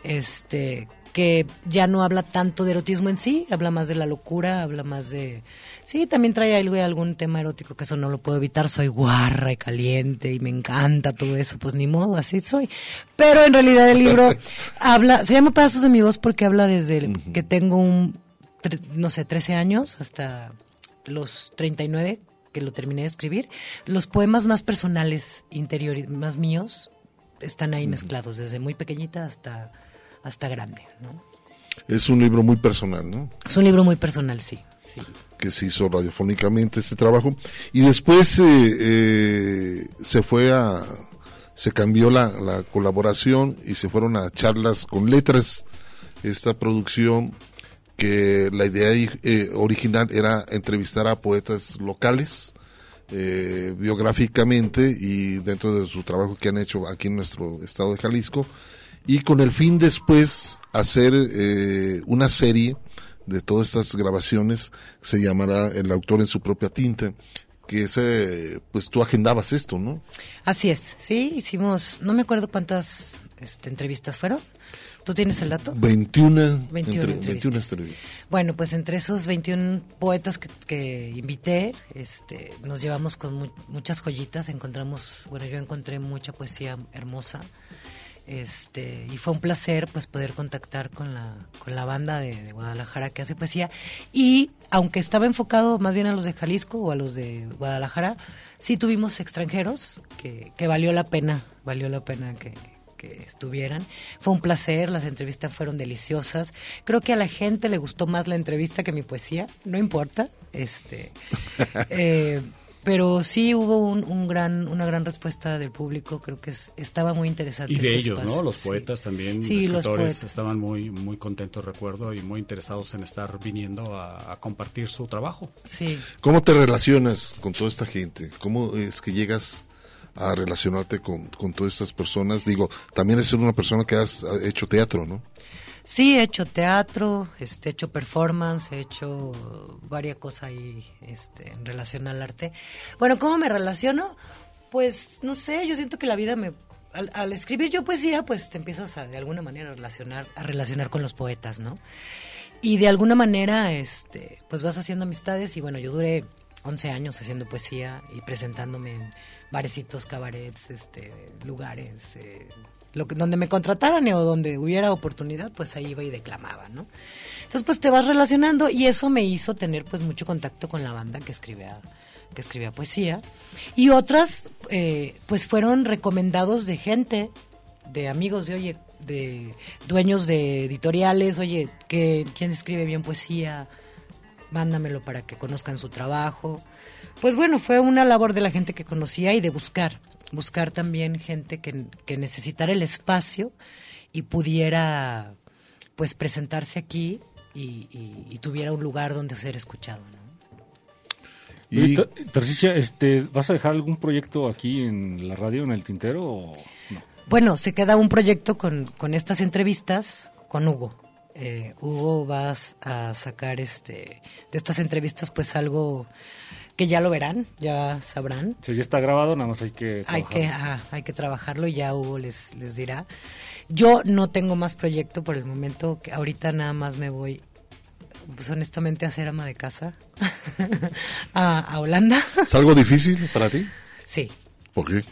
Este, que ya no habla tanto de erotismo en sí, habla más de la locura, habla más de... Sí, también trae algo, algún tema erótico, que eso no lo puedo evitar, soy guarra y caliente y me encanta todo eso, pues ni modo, así soy. Pero en realidad el libro [LAUGHS] habla, se llama Pedazos de mi voz porque habla desde el- que tengo un, tre- no sé, 13 años hasta los 39 que lo terminé de escribir. Los poemas más personales, interiores, más míos, están ahí mezclados, desde muy pequeñita hasta, hasta grande, ¿no? Es un libro muy personal, ¿no? Es un libro muy personal, sí. sí. Que se hizo radiofónicamente este trabajo. Y después eh, eh, se fue a. Se cambió la, la colaboración y se fueron a charlas con letras. Esta producción que la idea eh, original era entrevistar a poetas locales eh, biográficamente y dentro de su trabajo que han hecho aquí en nuestro estado de Jalisco y con el fin después hacer eh, una serie de todas estas grabaciones se llamará El autor en su propia tinta que ese pues tú agendabas esto no Así es, sí, hicimos, no me acuerdo cuántas este, entrevistas fueron. ¿Tú tienes el dato? 21 21 entre- entrevistas. 21 entrevistas Bueno, pues entre esos 21 poetas que, que invité, este, nos llevamos con mu- muchas joyitas, encontramos, bueno, yo encontré mucha poesía hermosa, este, y fue un placer pues poder contactar con la, con la banda de, de Guadalajara que hace poesía, y aunque estaba enfocado más bien a los de Jalisco o a los de Guadalajara, sí tuvimos extranjeros que, que valió la pena, valió la pena que, que estuvieran. Fue un placer, las entrevistas fueron deliciosas. Creo que a la gente le gustó más la entrevista que mi poesía, no importa. Este, [LAUGHS] eh, pero sí hubo un, un gran, una gran respuesta del público, creo que es- estaba muy interesante. Y de ese ellos, espacio, ¿no? Los sí. poetas también, Sí, los escritores, poetas. estaban muy muy contentos, recuerdo, y muy interesados en estar viniendo a, a compartir su trabajo. Sí. ¿Cómo te relacionas con toda esta gente? ¿Cómo es que llegas a relacionarte con, con todas estas personas? Digo, también es una persona que has ha hecho teatro, ¿no? Sí, he hecho teatro, este, he hecho performance, he hecho varias cosas ahí este, en relación al arte. Bueno, ¿cómo me relaciono? Pues no sé, yo siento que la vida me... Al, al escribir yo poesía, pues te empiezas a, de alguna manera a relacionar, a relacionar con los poetas, ¿no? Y de alguna manera, este, pues vas haciendo amistades y bueno, yo duré 11 años haciendo poesía y presentándome en barecitos, cabarets, este, lugares, eh, lo que, donde me contrataran o donde hubiera oportunidad, pues ahí iba y declamaba, ¿no? Entonces, pues te vas relacionando y eso me hizo tener pues mucho contacto con la banda que escribía que escribía poesía. Y otras eh, pues fueron recomendados de gente de amigos de oye de dueños de editoriales oye que quién escribe bien poesía mándamelo para que conozcan su trabajo. Pues bueno fue una labor de la gente que conocía y de buscar buscar también gente que, que necesitara el espacio y pudiera pues presentarse aquí y, y- y tuviera un lugar donde ser escuchado ¿no? Y Tarcisha, este, ¿vas a dejar algún proyecto aquí en la radio, en el tintero? O no? Bueno, se queda un proyecto con, con estas entrevistas con Hugo. Eh, Hugo vas a sacar este de estas entrevistas pues algo que ya lo verán, ya sabrán. Si ya está grabado, nada más hay que Hay que, trabajarlo. ajá, hay que trabajarlo y ya Hugo les, les dirá. Yo no tengo más proyecto por el momento, que ahorita nada más me voy, pues honestamente, a ser ama de casa [LAUGHS] a, a Holanda. ¿Es algo difícil para ti? Sí. ¿Por qué?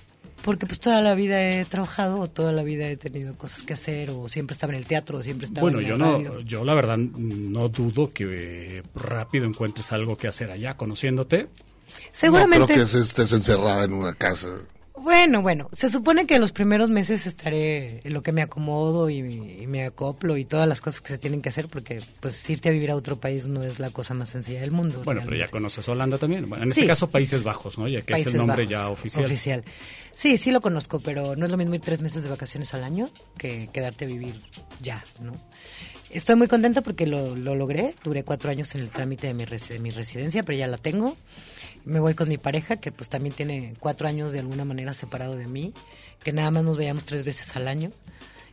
Porque pues toda la vida he trabajado, o toda la vida he tenido cosas que hacer, o siempre estaba en el teatro, o siempre estaba Bueno, en la yo no, yo la verdad no dudo que rápido encuentres algo que hacer allá, conociéndote. Seguramente. No creo que estés encerrada en una casa. Bueno, bueno, se supone que los primeros meses estaré en lo que me acomodo y, y me acoplo y todas las cosas que se tienen que hacer, porque pues irte a vivir a otro país no es la cosa más sencilla del mundo. Bueno, pero ya conoces Holanda también. Bueno, en Sí. este caso Países Bajos, ¿no? Ya que Países es el nombre Bajos, ya oficial. Oficial. Sí, sí lo conozco, pero no es lo mismo ir tres meses de vacaciones al año que quedarte a vivir ya, ¿no? Estoy muy contenta porque lo, lo logré. Duré cuatro años en el trámite de mi, de mi residencia, pero ya la tengo. Me voy con mi pareja, que pues también tiene cuatro años de alguna manera separado de mí, que nada más nos veíamos tres veces al año.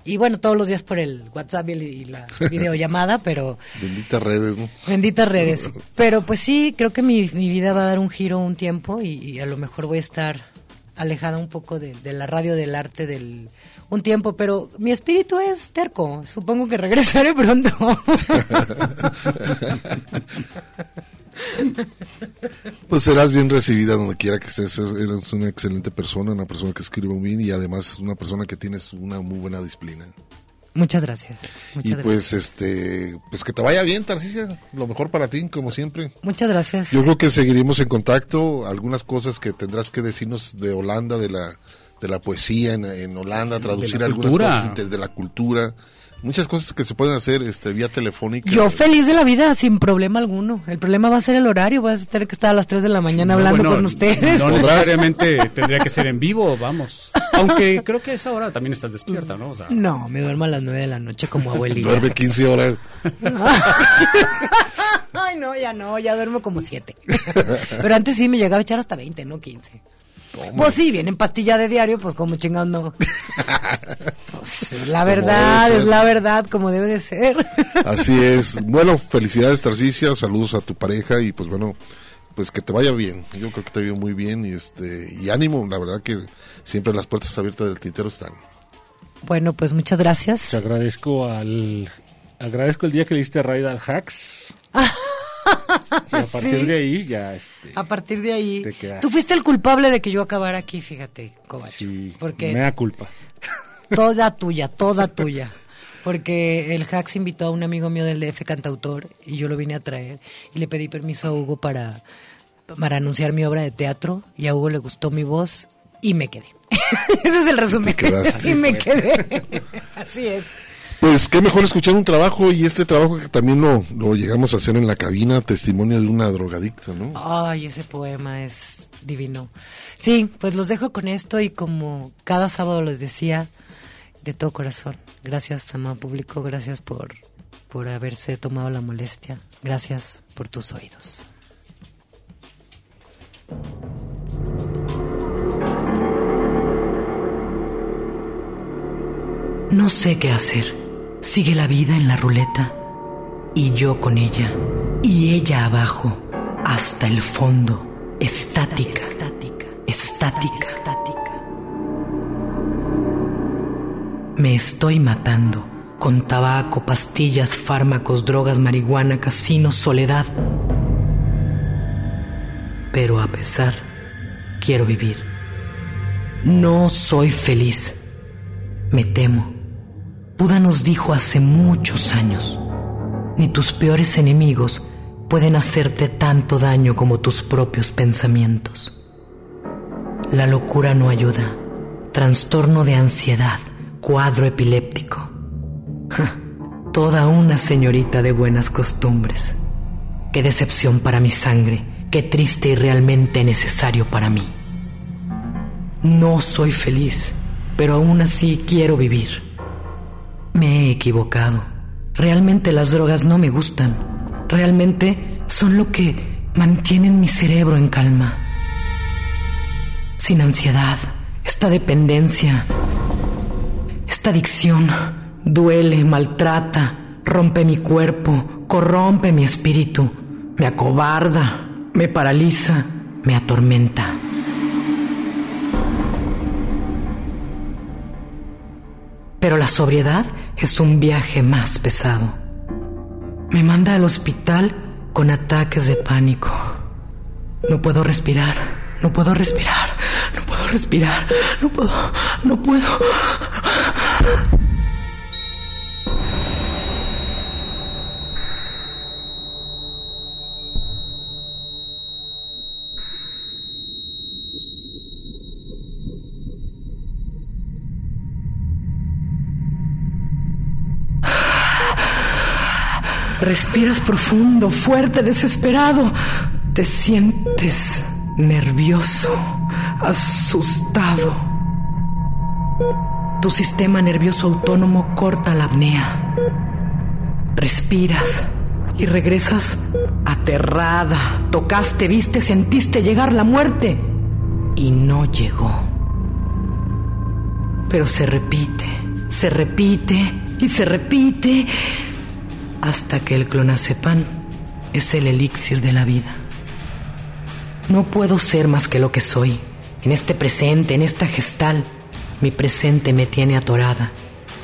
Y bueno, todos los días por el WhatsApp y, y la [LAUGHS] videollamada, pero Benditas redes, ¿no? Benditas redes. [LAUGHS] Pero pues sí, creo que mi, mi vida va a dar un giro un tiempo y, y a lo mejor voy a estar alejada un poco de, la radio, del arte, del un tiempo, pero mi espíritu es terco. Supongo que regresaré pronto. [LAUGHS] Pues serás bien recibida donde quiera que estés. Eres una excelente persona, una persona que escribe bien y además una persona que tienes una muy buena disciplina. Muchas gracias. Muchas y gracias. pues este, pues que te vaya bien, Tarcisia, lo mejor para ti, como siempre. Muchas gracias. Yo creo que seguiremos en contacto, algunas cosas que tendrás que decirnos de Holanda, de la de la poesía en, en Holanda, traducir la algunas cultura. cosas de la cultura, muchas cosas que se pueden hacer este vía telefónica. Yo feliz de la vida, sin problema alguno. El problema va a ser el horario. Voy a tener que estar a las 3 de la mañana No, hablando bueno, con ustedes. No [LAUGHS] necesariamente [LAUGHS] tendría que ser en vivo, vamos. Aunque creo que a esa hora también estás despierta, ¿no? O sea, No, me duermo a las 9 de la noche como abuelita. Duerme 15 horas. [LAUGHS] Ay, no, ya no, ya duermo como 7. Pero antes sí me llegaba a echar hasta 20, no 15. Pues sí, viene en pastilla de diario, pues como chingados [LAUGHS] no. Pues, es la Como verdad, es la verdad, como debe de ser. [LAUGHS] Así es. Bueno, felicidades Tarcicia, saludos a tu pareja y pues bueno, pues que te vaya bien. Yo creo que te vaya muy bien y este y ánimo, la verdad que siempre las puertas abiertas del tintero están. Bueno, pues muchas gracias. Te agradezco al agradezco el día que le diste raid al Hacks. [LAUGHS] [LAUGHS] y a partir Sí. de ahí ya este, A partir de ahí, tú fuiste el culpable de que yo acabara aquí, fíjate, Covacho. sí, porque me da culpa. [LAUGHS] toda tuya, toda tuya. Porque el Hacks invitó a un amigo mío del DF cantautor y yo lo vine a traer y le pedí permiso a Hugo para, para anunciar mi obra de teatro y a Hugo le gustó mi voz y me quedé. [LAUGHS] Ese es el resumen. y me quedé. Así es. Pues qué mejor escuchar un trabajo y este trabajo que también lo, lo llegamos a hacer en la cabina, testimonio de una drogadicta, ¿no? Ay, ese poema es divino. Sí, pues los dejo con esto y como cada sábado les decía, de todo corazón, gracias, amado público, gracias por, por haberse tomado la molestia, gracias por tus oídos. No sé qué hacer. Sigue la vida en la ruleta y yo con ella y ella abajo hasta el fondo, estática, estática, estática. Me estoy matando con tabaco, pastillas, fármacos, drogas, marihuana, casino, soledad. Pero a pesar, quiero vivir. No soy feliz. Me temo. Buda nos dijo hace muchos años, ni tus peores enemigos pueden hacerte tanto daño como tus propios pensamientos. La locura no ayuda. Trastorno de ansiedad, cuadro epiléptico. Toda una señorita de buenas costumbres. Qué decepción para mi sangre, qué triste y realmente necesario para mí. No soy feliz, pero aún así quiero vivir. Me he equivocado. Realmente las drogas no me gustan. Realmente son lo que mantienen mi cerebro en calma. Sin ansiedad, esta dependencia, esta adicción duele, maltrata, rompe mi cuerpo, corrompe mi espíritu, me acobarda, me paraliza, me atormenta. Pero la sobriedad es un viaje más pesado. Me manda al hospital con ataques de pánico. No puedo respirar, no puedo respirar, no puedo respirar, no puedo, no puedo. Respiras profundo, fuerte, desesperado. Te sientes nervioso, asustado. Tu sistema nervioso autónomo corta la apnea. Respiras y regresas aterrada. Tocaste, viste, sentiste llegar la muerte y no llegó. Pero se repite, se repite y se repite hasta que el clonazepam es el elixir de la vida. No puedo ser más que lo que soy. En este presente, en esta gestal, mi presente me tiene atorada.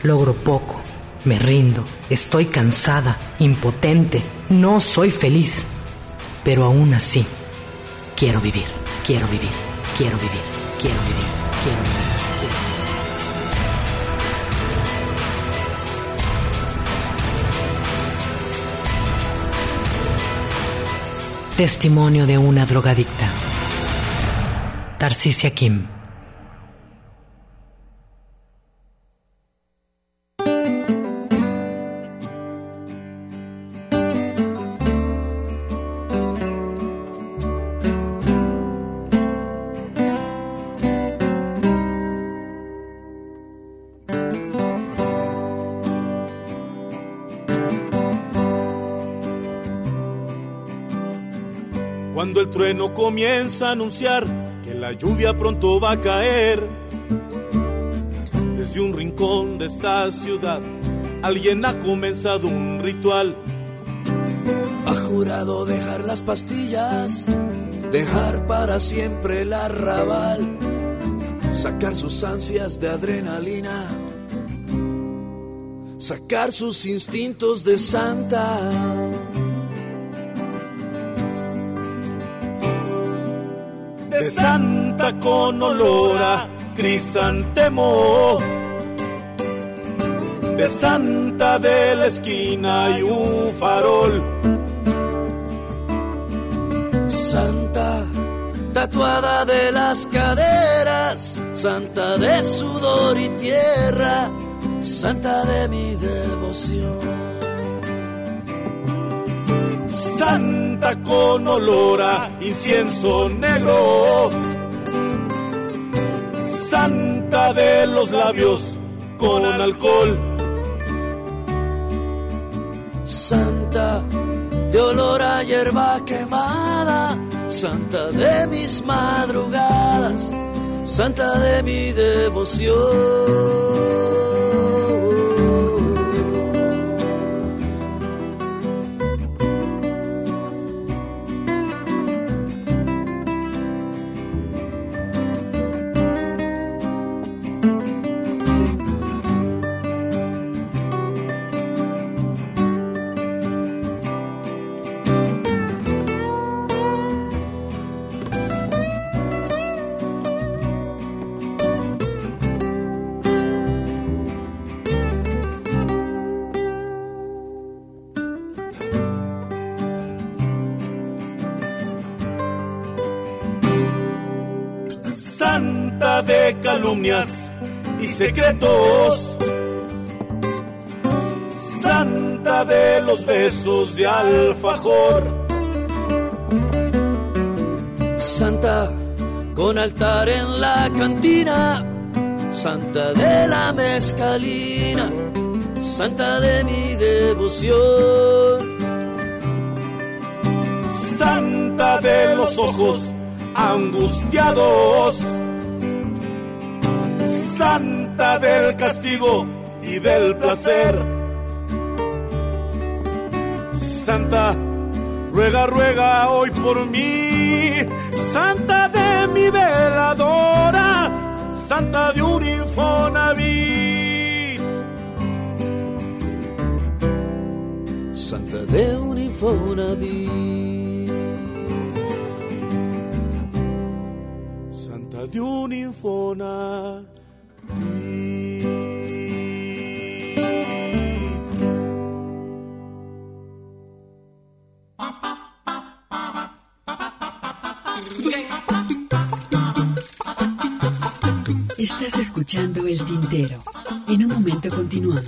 Logro poco, me rindo, estoy cansada, impotente, no soy feliz. Pero aún así, quiero vivir, quiero vivir, quiero vivir, quiero vivir, quiero vivir. Testimonio de una drogadicta. Tarcisia Kim. Comienza a anunciar que la lluvia pronto va a caer, desde un rincón de esta ciudad, alguien ha comenzado un ritual. Ha jurado dejar las pastillas, dejar para siempre el arrabal, sacar sus ansias de adrenalina, sacar sus instintos de santa. De santa con olor a crisantemo, de santa de la esquina y un farol, Santa, tatuada de las caderas, santa de sudor y tierra, santa de mi devoción. Santa con olor a incienso negro, santa de los labios con alcohol, Santa de olor a hierba quemada, santa de mis madrugadas, santa de mi devoción. Calumnias y secretos, santa de los besos de alfajor, Santa con altar en la cantina, Santa de la mezcalina, Santa de mi devoción. santa de los ojos angustiados, santa del castigo y del placer. Santa, ruega, ruega hoy por mí, santa de mi veladora, santa de un Infonavit. Santa de un Infonavit. Santa de un Infonavit. Escuchando El Tintero. En un momento continuamos.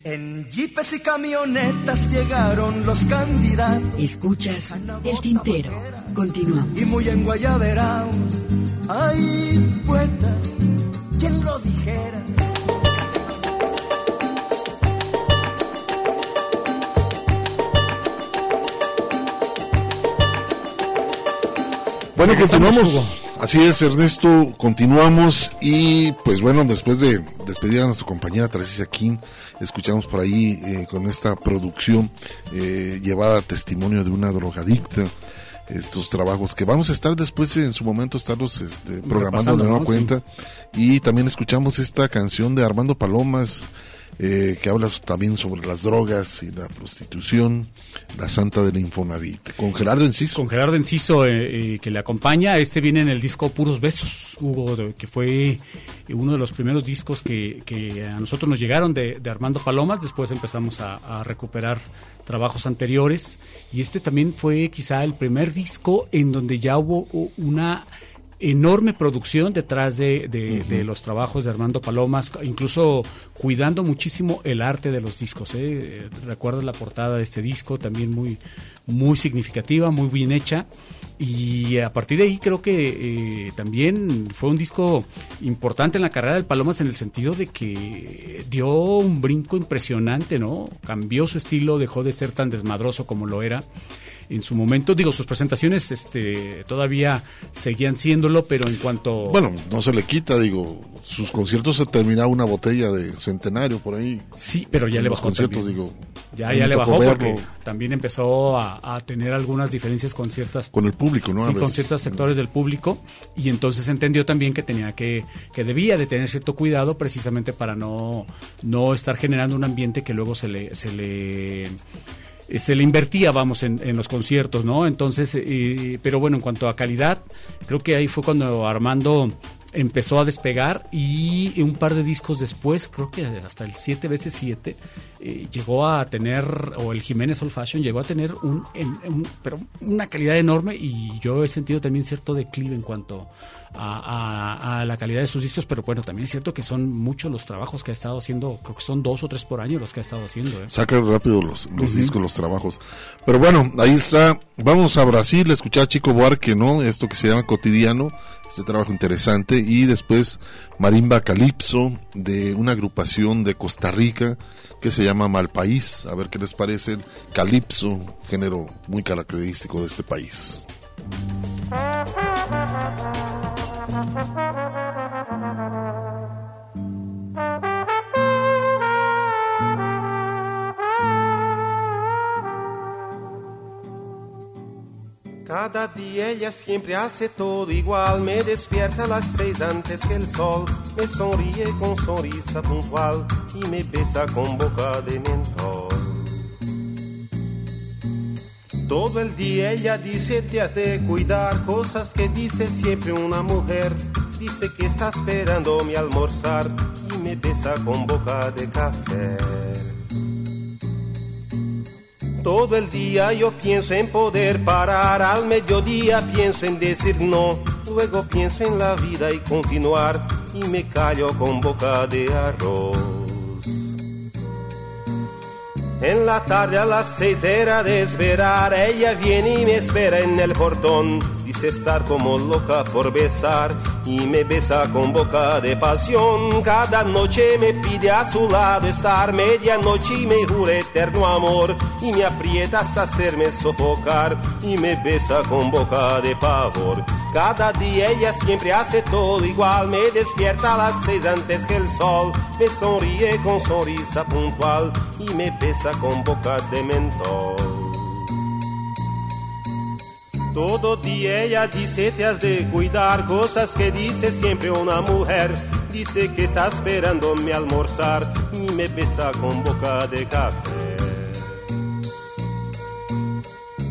En jeepes y camionetas llegaron los candidatos. Escuchas El Tintero. Continuamos. Y muy en guayaberaos. Ay, poeta, ¿quién lo dijera? Bueno, continuamos. Así es, Ernesto, continuamos y pues bueno, después de despedir a nuestra compañera Tarcisia King, escuchamos por ahí eh, con esta producción eh, llevada a testimonio de una drogadicta, estos trabajos que vamos a estar después en su momento estarlos este, programando de nueva ¿no? cuenta y también escuchamos esta canción de Armando Palomas eh, que habla también sobre las drogas y la prostitución, la santa del Infonavit, con Gerardo Enciso. Con Gerardo Enciso, eh, eh, que le acompaña. Este viene en el disco Puros Besos, Hugo, que fue uno de los primeros discos que, a nosotros nos llegaron de, Armando Palomas. Después empezamos a, recuperar trabajos anteriores. Y este también fue quizá el primer disco en donde ya hubo una enorme producción detrás de, de- de los trabajos de Armando Palomas, incluso cuidando muchísimo el arte de los discos. Eh, Recuerdo la portada de este disco, también muy, muy significativa, muy bien hecha. Y a partir de ahí creo que eh, también fue un disco importante en la carrera del Palomas en el sentido de que dio un brinco impresionante, ¿no? Cambió su estilo, dejó de ser tan desmadroso como lo era en su momento. Digo, sus presentaciones este, todavía seguían siéndolo, pero en cuanto... Bueno, no se le quita, digo, sus conciertos se terminaba una botella de centenario por ahí. Sí, pero ya le bajó conciertos, también. digo. Ya, ya le bajó verlo porque también empezó a, a tener algunas diferencias con ciertas... Con el público, ¿no? Sí, con ciertos sectores del público y entonces entendió también que tenía que, que debía de tener cierto cuidado precisamente para no, no estar generando un ambiente que luego se le... Se le se le invertía, vamos, en, en los conciertos, ¿no? Entonces, eh, pero bueno, en cuanto a calidad, creo que ahí fue cuando Armando empezó a despegar y un par de discos después, creo que hasta el 7 veces 7 eh, llegó a tener, o el Jiménez Old Fashion llegó a tener un, en- pero una calidad enorme y yo he sentido también cierto declive en cuanto a, a- a la calidad de sus discos, pero bueno, también es cierto que son muchos los trabajos que ha estado haciendo, creo que son dos o tres por año los que ha estado haciendo. ¿eh? Saca rápido los, los discos, los trabajos. Pero bueno, ahí está. Vamos a Brasil a escuchar a Chico Buarque, ¿no? Esto que se llama Cotidiano, este trabajo interesante. Y después Marimba Calipso, de una agrupación de Costa Rica que se llama Malpaís. A ver qué les parece el Calipso, género muy característico de este país. Cada día ella siempre hace todo igual. Me despierta a las seis antes que el sol. Me sonríe con sonrisa puntual y me besa con boca de mentol. Todo el día ella dice te has de cuidar, cosas que dice siempre una mujer. Dice que está esperando mi almorzar y me besa con boca de café. Todo el día yo pienso en poder parar, al mediodía pienso en decir no, luego pienso en la vida y continuar y me callo con boca de arroz. En la tarde a las seis era de esperar, ella viene y me espera en el portón. Dice estar como loca por besar y me besa con boca de pasión. Cada noche me pide a su lado estar, medianoche y me jura eterno amor. Y me aprieta hasta hacerme sofocar y me besa con boca de pavor. Cada día ella siempre hace todo igual, me despierta a las seis antes que el sol, me sonríe con sonrisa puntual y me besa con boca de mentol. Todo día ella dice te has de cuidar, cosas que dice siempre una mujer. Dice que está esperando mi almorzar y me besa con boca de café.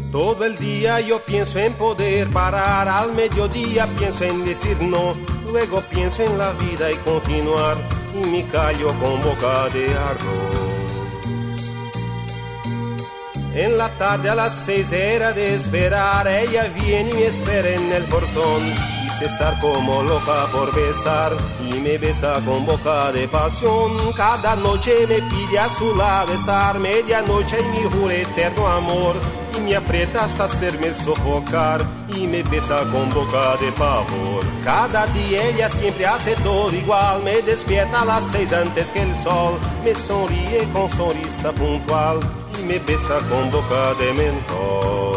Todo el día yo pienso en poder parar, al mediodía pienso en decir no, luego pienso en la vida y continuar y me callo con boca de arroz. En la tarde a las seis era de esperar, ella viene y me espera en el portón. Estar como loca por besar y me besa con boca de pasión. Cada noche me pide a su lado estar, medianoche y mi jura eterno amor. Y me aprieta hasta hacerme sofocar y me besa con boca de pavor. Cada día ella siempre hace todo igual, me despierta a las seis antes que el sol, me sonríe con sonrisa puntual y me besa con boca de mentol.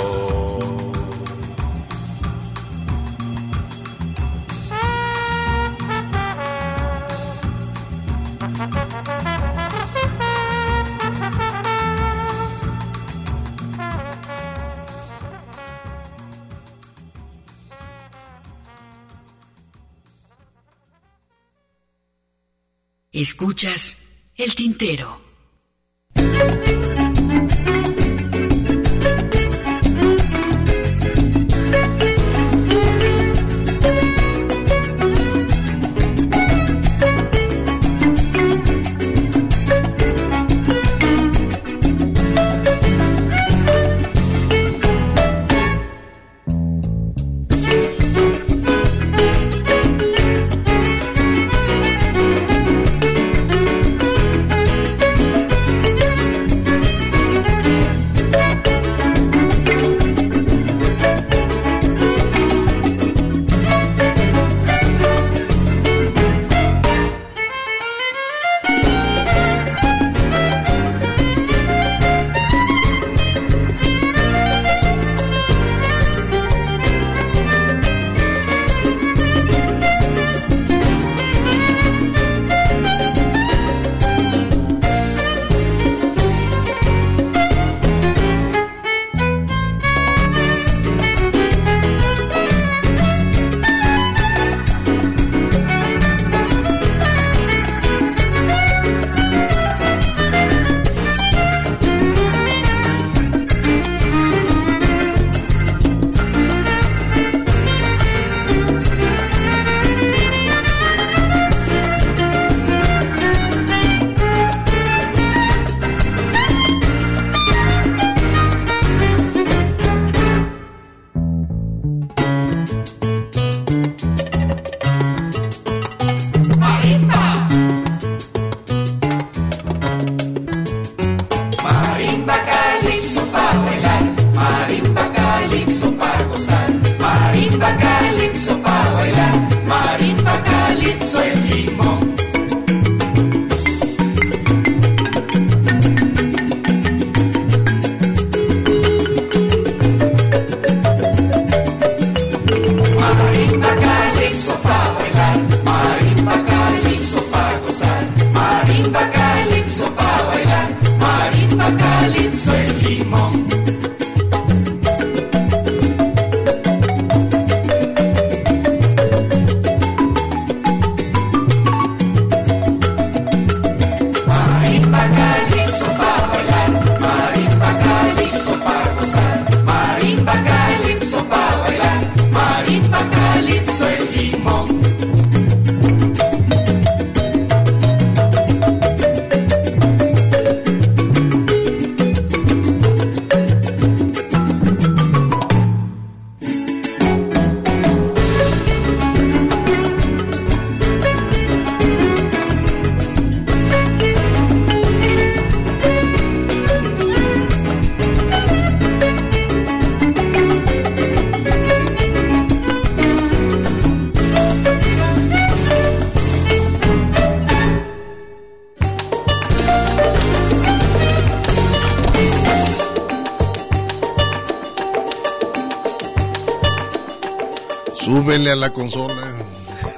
Escuchas el tintero. A la consola.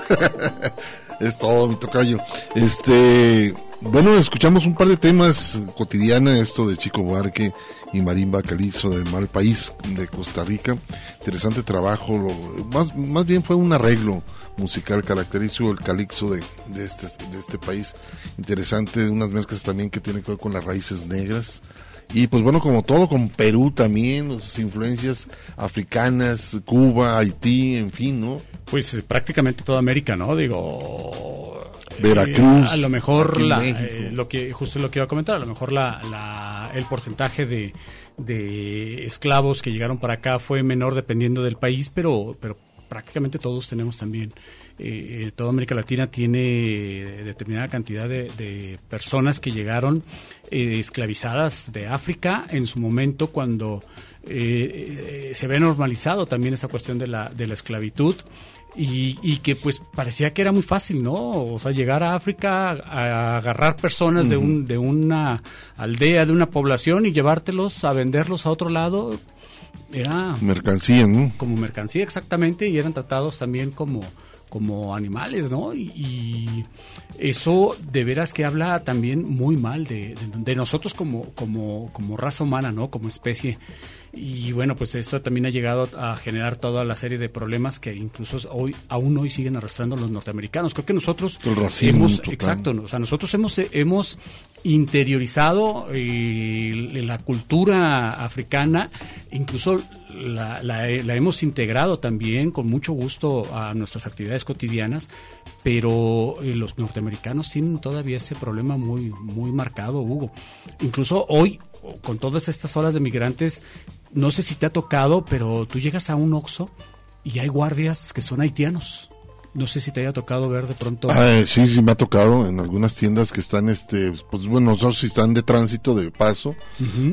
[LAUGHS] es todo, mi tocayo. Este, bueno, escuchamos un par de temas cotidiana, esto de Chico Buarque y Marimba Calixto de Mal País de Costa Rica. Interesante trabajo, lo- más, más bien fue un arreglo musical característico el calixto de, de, este, de este país. Interesante, unas mezclas también que tienen que ver con las raíces negras. Y pues bueno, como todo, con Perú también, sus influencias africanas, Cuba, Haití, en fin, ¿no? Pues eh, prácticamente toda América, ¿no? Digo. Veracruz, eh, a lo mejor la, eh, lo que justo lo que iba a comentar, a lo mejor la, la- el porcentaje de, de esclavos que llegaron para acá fue menor dependiendo del país, pero pero prácticamente todos tenemos también eh, toda América Latina tiene determinada cantidad de, de personas que llegaron eh, esclavizadas de África en su momento cuando eh, eh, se ve normalizado también esta cuestión de la, de la esclavitud y, y que pues parecía que era muy fácil, ¿no? O sea, llegar a África a agarrar personas de, un, de una aldea, de una población y llevártelos a venderlos a otro lado era Mercancía, ¿no? como mercancía exactamente y eran tratados también como como animales, ¿no? Y, y eso de veras que habla también muy mal de, de- de nosotros como, como, como raza humana, ¿no? Como especie. Y bueno, pues esto también ha llegado a generar toda la serie de problemas que incluso hoy, aún hoy siguen arrastrando los norteamericanos. Creo que nosotros El racismo hemos, total. exacto, o sea, nosotros hemos, hemos interiorizado eh, la cultura africana, incluso la, la- la hemos integrado también con mucho gusto a nuestras actividades cotidianas, pero eh, los norteamericanos tienen todavía ese problema muy, muy marcado, Hugo. Incluso hoy, con todas estas olas de migrantes, no sé si te ha tocado, pero tú llegas a un Oxxo y hay guardias que son haitianos. No sé si te haya tocado ver de pronto. Ah, sí, sí me ha tocado en algunas tiendas que están, este, pues bueno, no sé si están de tránsito, de paso,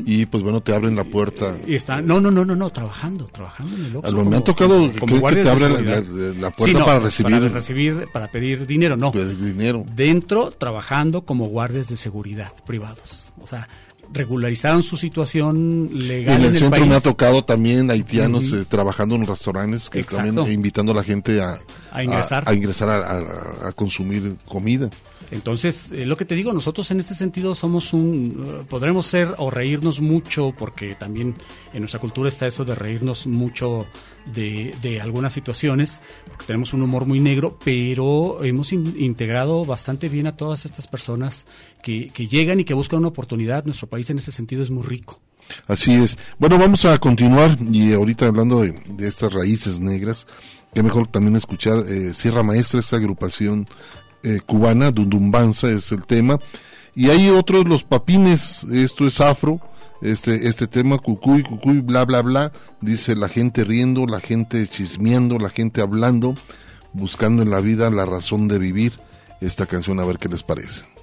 y pues bueno, te abren la puerta. Y están, no, no, no, no, no, trabajando, trabajando en el Oxxo. Me han tocado como- que- como que te abren la- puerta Sí, no, para pues, recibir- para recibir, para pedir dinero, no. dinero. Dentro, trabajando como guardias de seguridad privados. O sea, regularizaron su situación legal en el centro país. me ha tocado también haitianos eh, trabajando en restaurantes que Exacto. también invitando a la gente a, A ingresar. a, a ingresar a consumir comida. Entonces, eh, lo que te digo, nosotros en ese sentido somos un, eh, podremos ser o reírnos mucho, porque también en nuestra cultura está eso de reírnos mucho de, de algunas situaciones, porque tenemos un humor muy negro, pero hemos in- integrado bastante bien a todas estas personas que, que llegan y que buscan una oportunidad. Nuestro país en ese sentido es muy rico. Así es. Bueno, vamos a continuar y ahorita hablando de, de estas raíces negras, que mejor también escuchar eh, Sierra Maestra, esta agrupación eh, cubana, Dundumbanza es el tema, y hay otros, los papines, esto es afro, este, este tema, cucuy, cucuy, bla, bla, bla, dice la gente riendo, la gente chismeando, la gente hablando, buscando en la vida la razón de vivir, esta canción a ver qué les parece.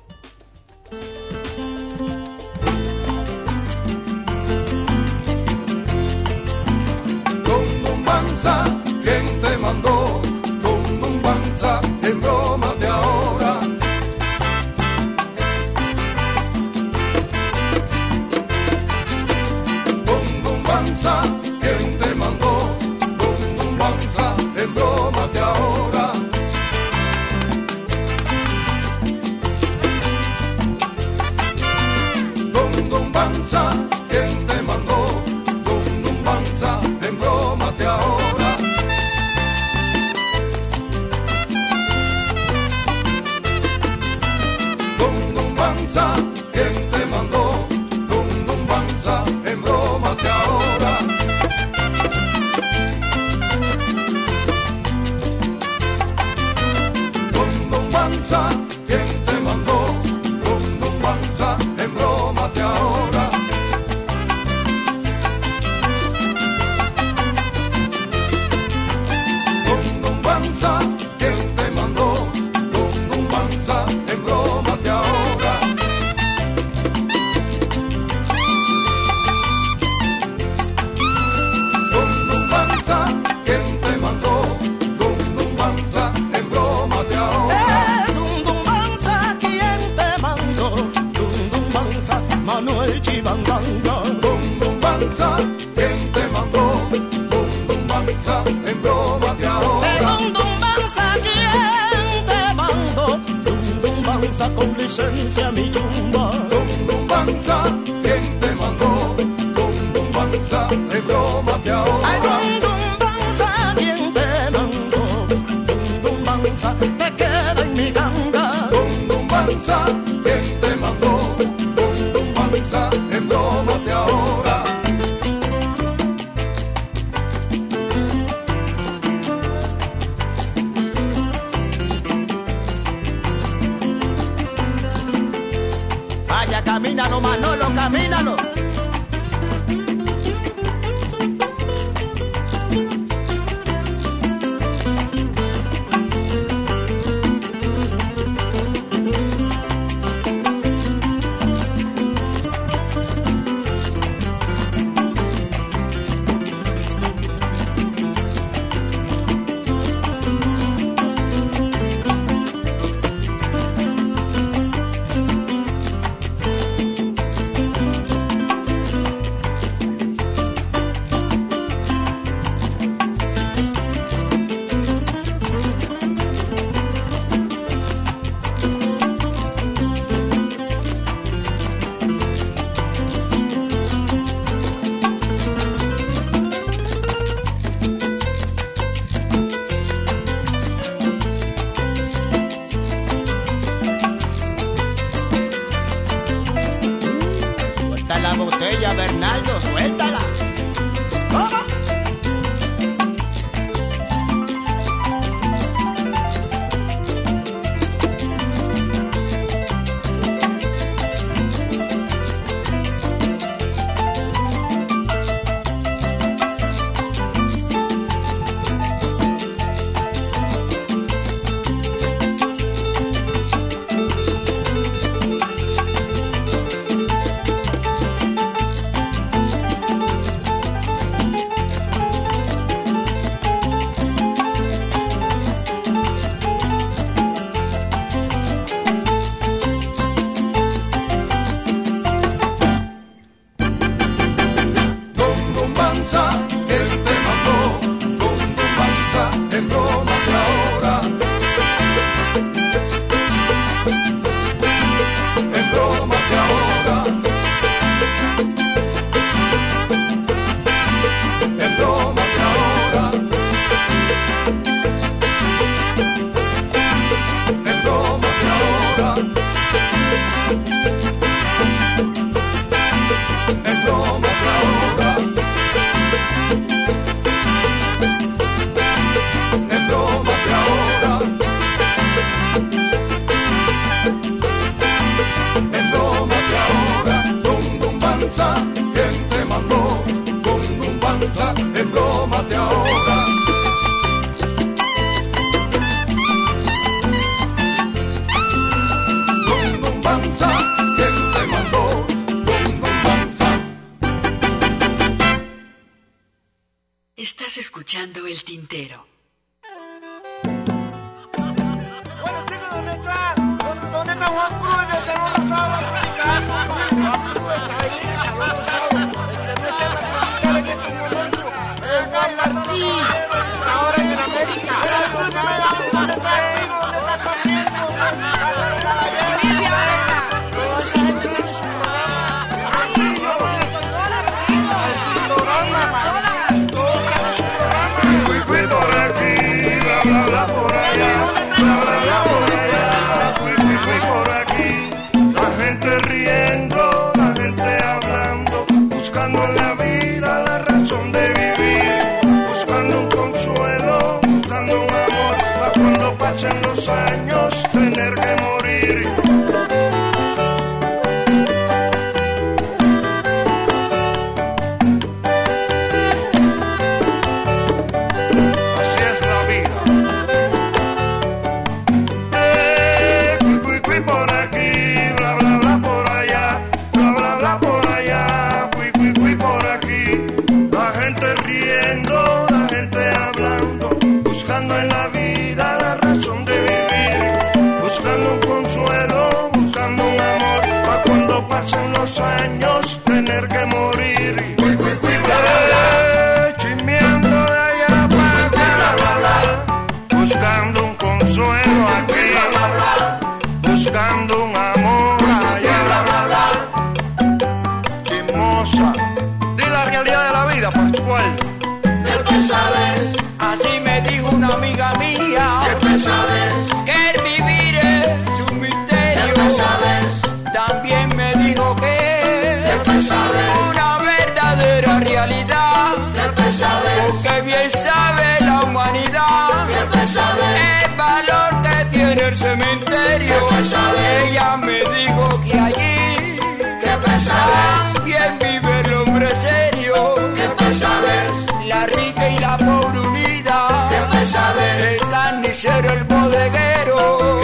Carnicero, el bodeguero.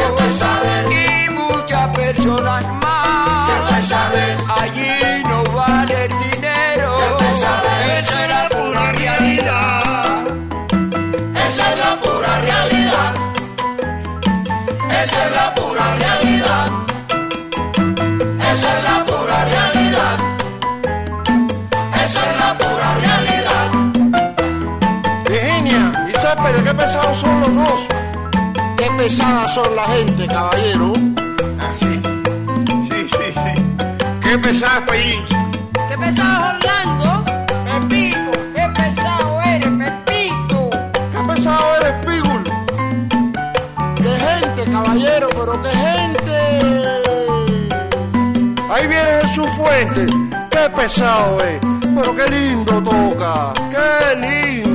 Y muchas personas más. Allí no vale el dinero. Esa es la pura realidad. Esa es la pura realidad. Esa es la pura realidad. Esa es la pura realidad. Esa es la pura realidad. Virginia y Céspedes, qué pesados son los dos. Qué pesadas son la gente, caballero. Ah, sí. Sí, sí, sí. Qué pesada es país. ¿Qué pesado Orlando? Pepito, qué pesado eres, Pepito. Qué pesado eres, Pigul. Qué gente, caballero, pero qué gente. Ahí viene Jesús Fuente. Qué pesado es. Pero qué lindo toca. Qué lindo.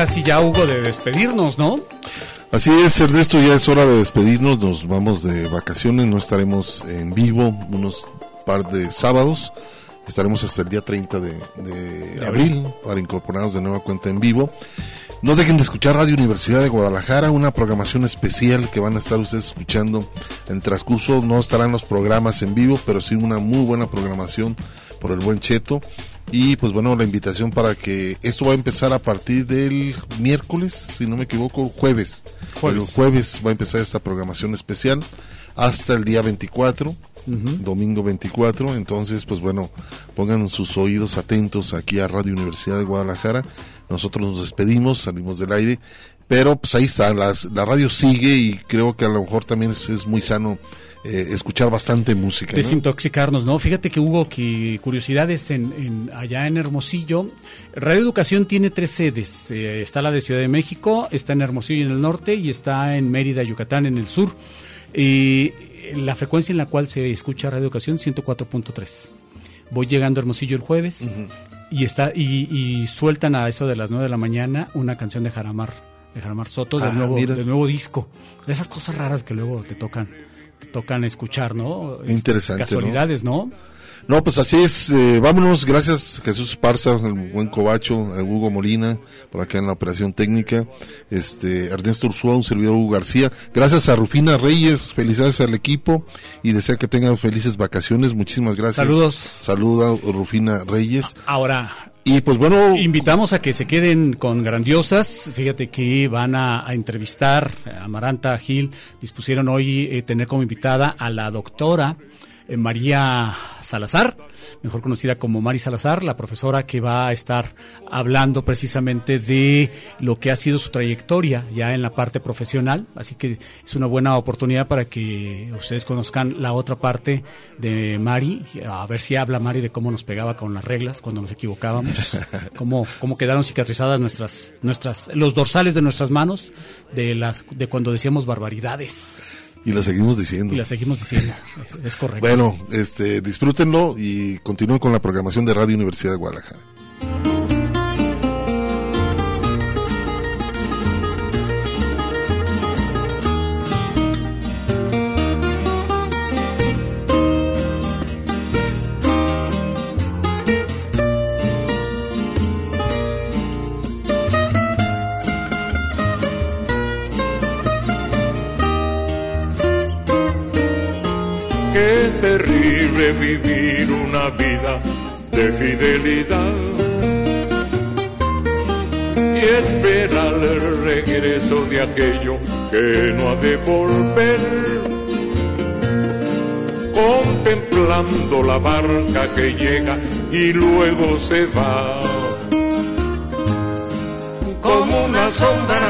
Casi ya, Hugo, de despedirnos, ¿no? Así es, Ernesto, ya es hora de despedirnos, nos vamos de vacaciones, no estaremos en vivo unos par de sábados, estaremos hasta el día 30 de, de abril para incorporarnos de nueva cuenta en vivo. No dejen de escuchar Radio Universidad de Guadalajara, una programación especial que van a estar ustedes escuchando en el transcurso. No estarán los programas en vivo, pero sí una muy buena programación por el buen Cheto. Y pues bueno, la invitación para que esto va a empezar a partir del miércoles, si no me equivoco, jueves. Jueves. Jueves va a empezar esta programación especial hasta el día 24, domingo 24. Entonces, pues bueno, pongan sus oídos atentos aquí a Radio Universidad de Guadalajara. Nosotros nos despedimos, salimos del aire, pero pues ahí está, las- la radio sigue y creo que a lo mejor también es, es muy sano eh, escuchar bastante música. ¿no? Desintoxicarnos, ¿no? Fíjate que hubo que curiosidades en, en- allá en Hermosillo. Radio Educación tiene tres sedes. Eh, está la de Ciudad de México, está en Hermosillo en el norte y está en Mérida, Yucatán en el sur. Y la frecuencia en la cual se escucha Radio Educación 104.3. Voy llegando a Hermosillo el jueves y está y, y sueltan a eso de las 9 de la mañana una canción de Jaramar, de Jaramar Soto del Ah, nuevo del nuevo disco. De esas cosas raras que luego te tocan tocan escuchar, ¿no? Este, Interesante. Casualidades, ¿no? No, pues así es. eh, vámonos. Gracias Jesús Parza, el buen Cobacho, Hugo Molina, por acá en la operación técnica. Este, Ernesto Ursúa, un servidor Hugo García. Gracias a Rufina Reyes. Felicidades al equipo y desea que tengan felices vacaciones. Muchísimas gracias. Saludos. Saluda Rufina Reyes. Ahora, Y pues bueno, invitamos a que se queden con grandiosas. Fíjate que van a, entrevistar a Amaranta Gil. Dispusieron hoy eh, tener como invitada a la doctora eh, María Salazar, mejor conocida como Mari Salazar, la profesora que va a estar hablando precisamente de lo que ha sido su trayectoria ya en la parte profesional. Así que es una buena oportunidad para que ustedes conozcan la otra parte de Mari, a ver si habla Mari de cómo nos pegaba con las reglas cuando nos equivocábamos, [LAUGHS] cómo, cómo quedaron cicatrizadas nuestras, nuestras, los dorsales de nuestras manos de las, de cuando decíamos barbaridades. Y la seguimos diciendo. Y la seguimos diciendo. Es, es correcto. Bueno, este, disfrútenlo y continúen con la programación de Radio Universidad de Guadalajara. Vivir una vida de fidelidad y esperar el regreso de aquello que no ha de volver. Contemplando la barca que llega y luego se va. Como una sombra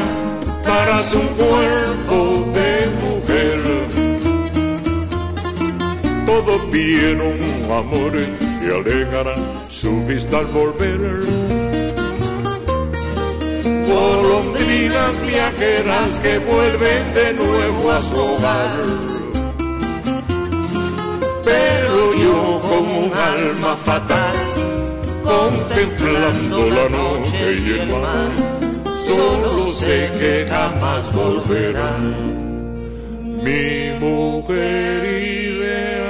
para un cuerpo de Todos vieron amores y alejarán su vista al volver. Golondrinas viajeras que vuelven de nuevo a su hogar. Pero yo como un alma fatal, contemplando la noche y el mar, solo sé que jamás volverán. Mi mujer ideal.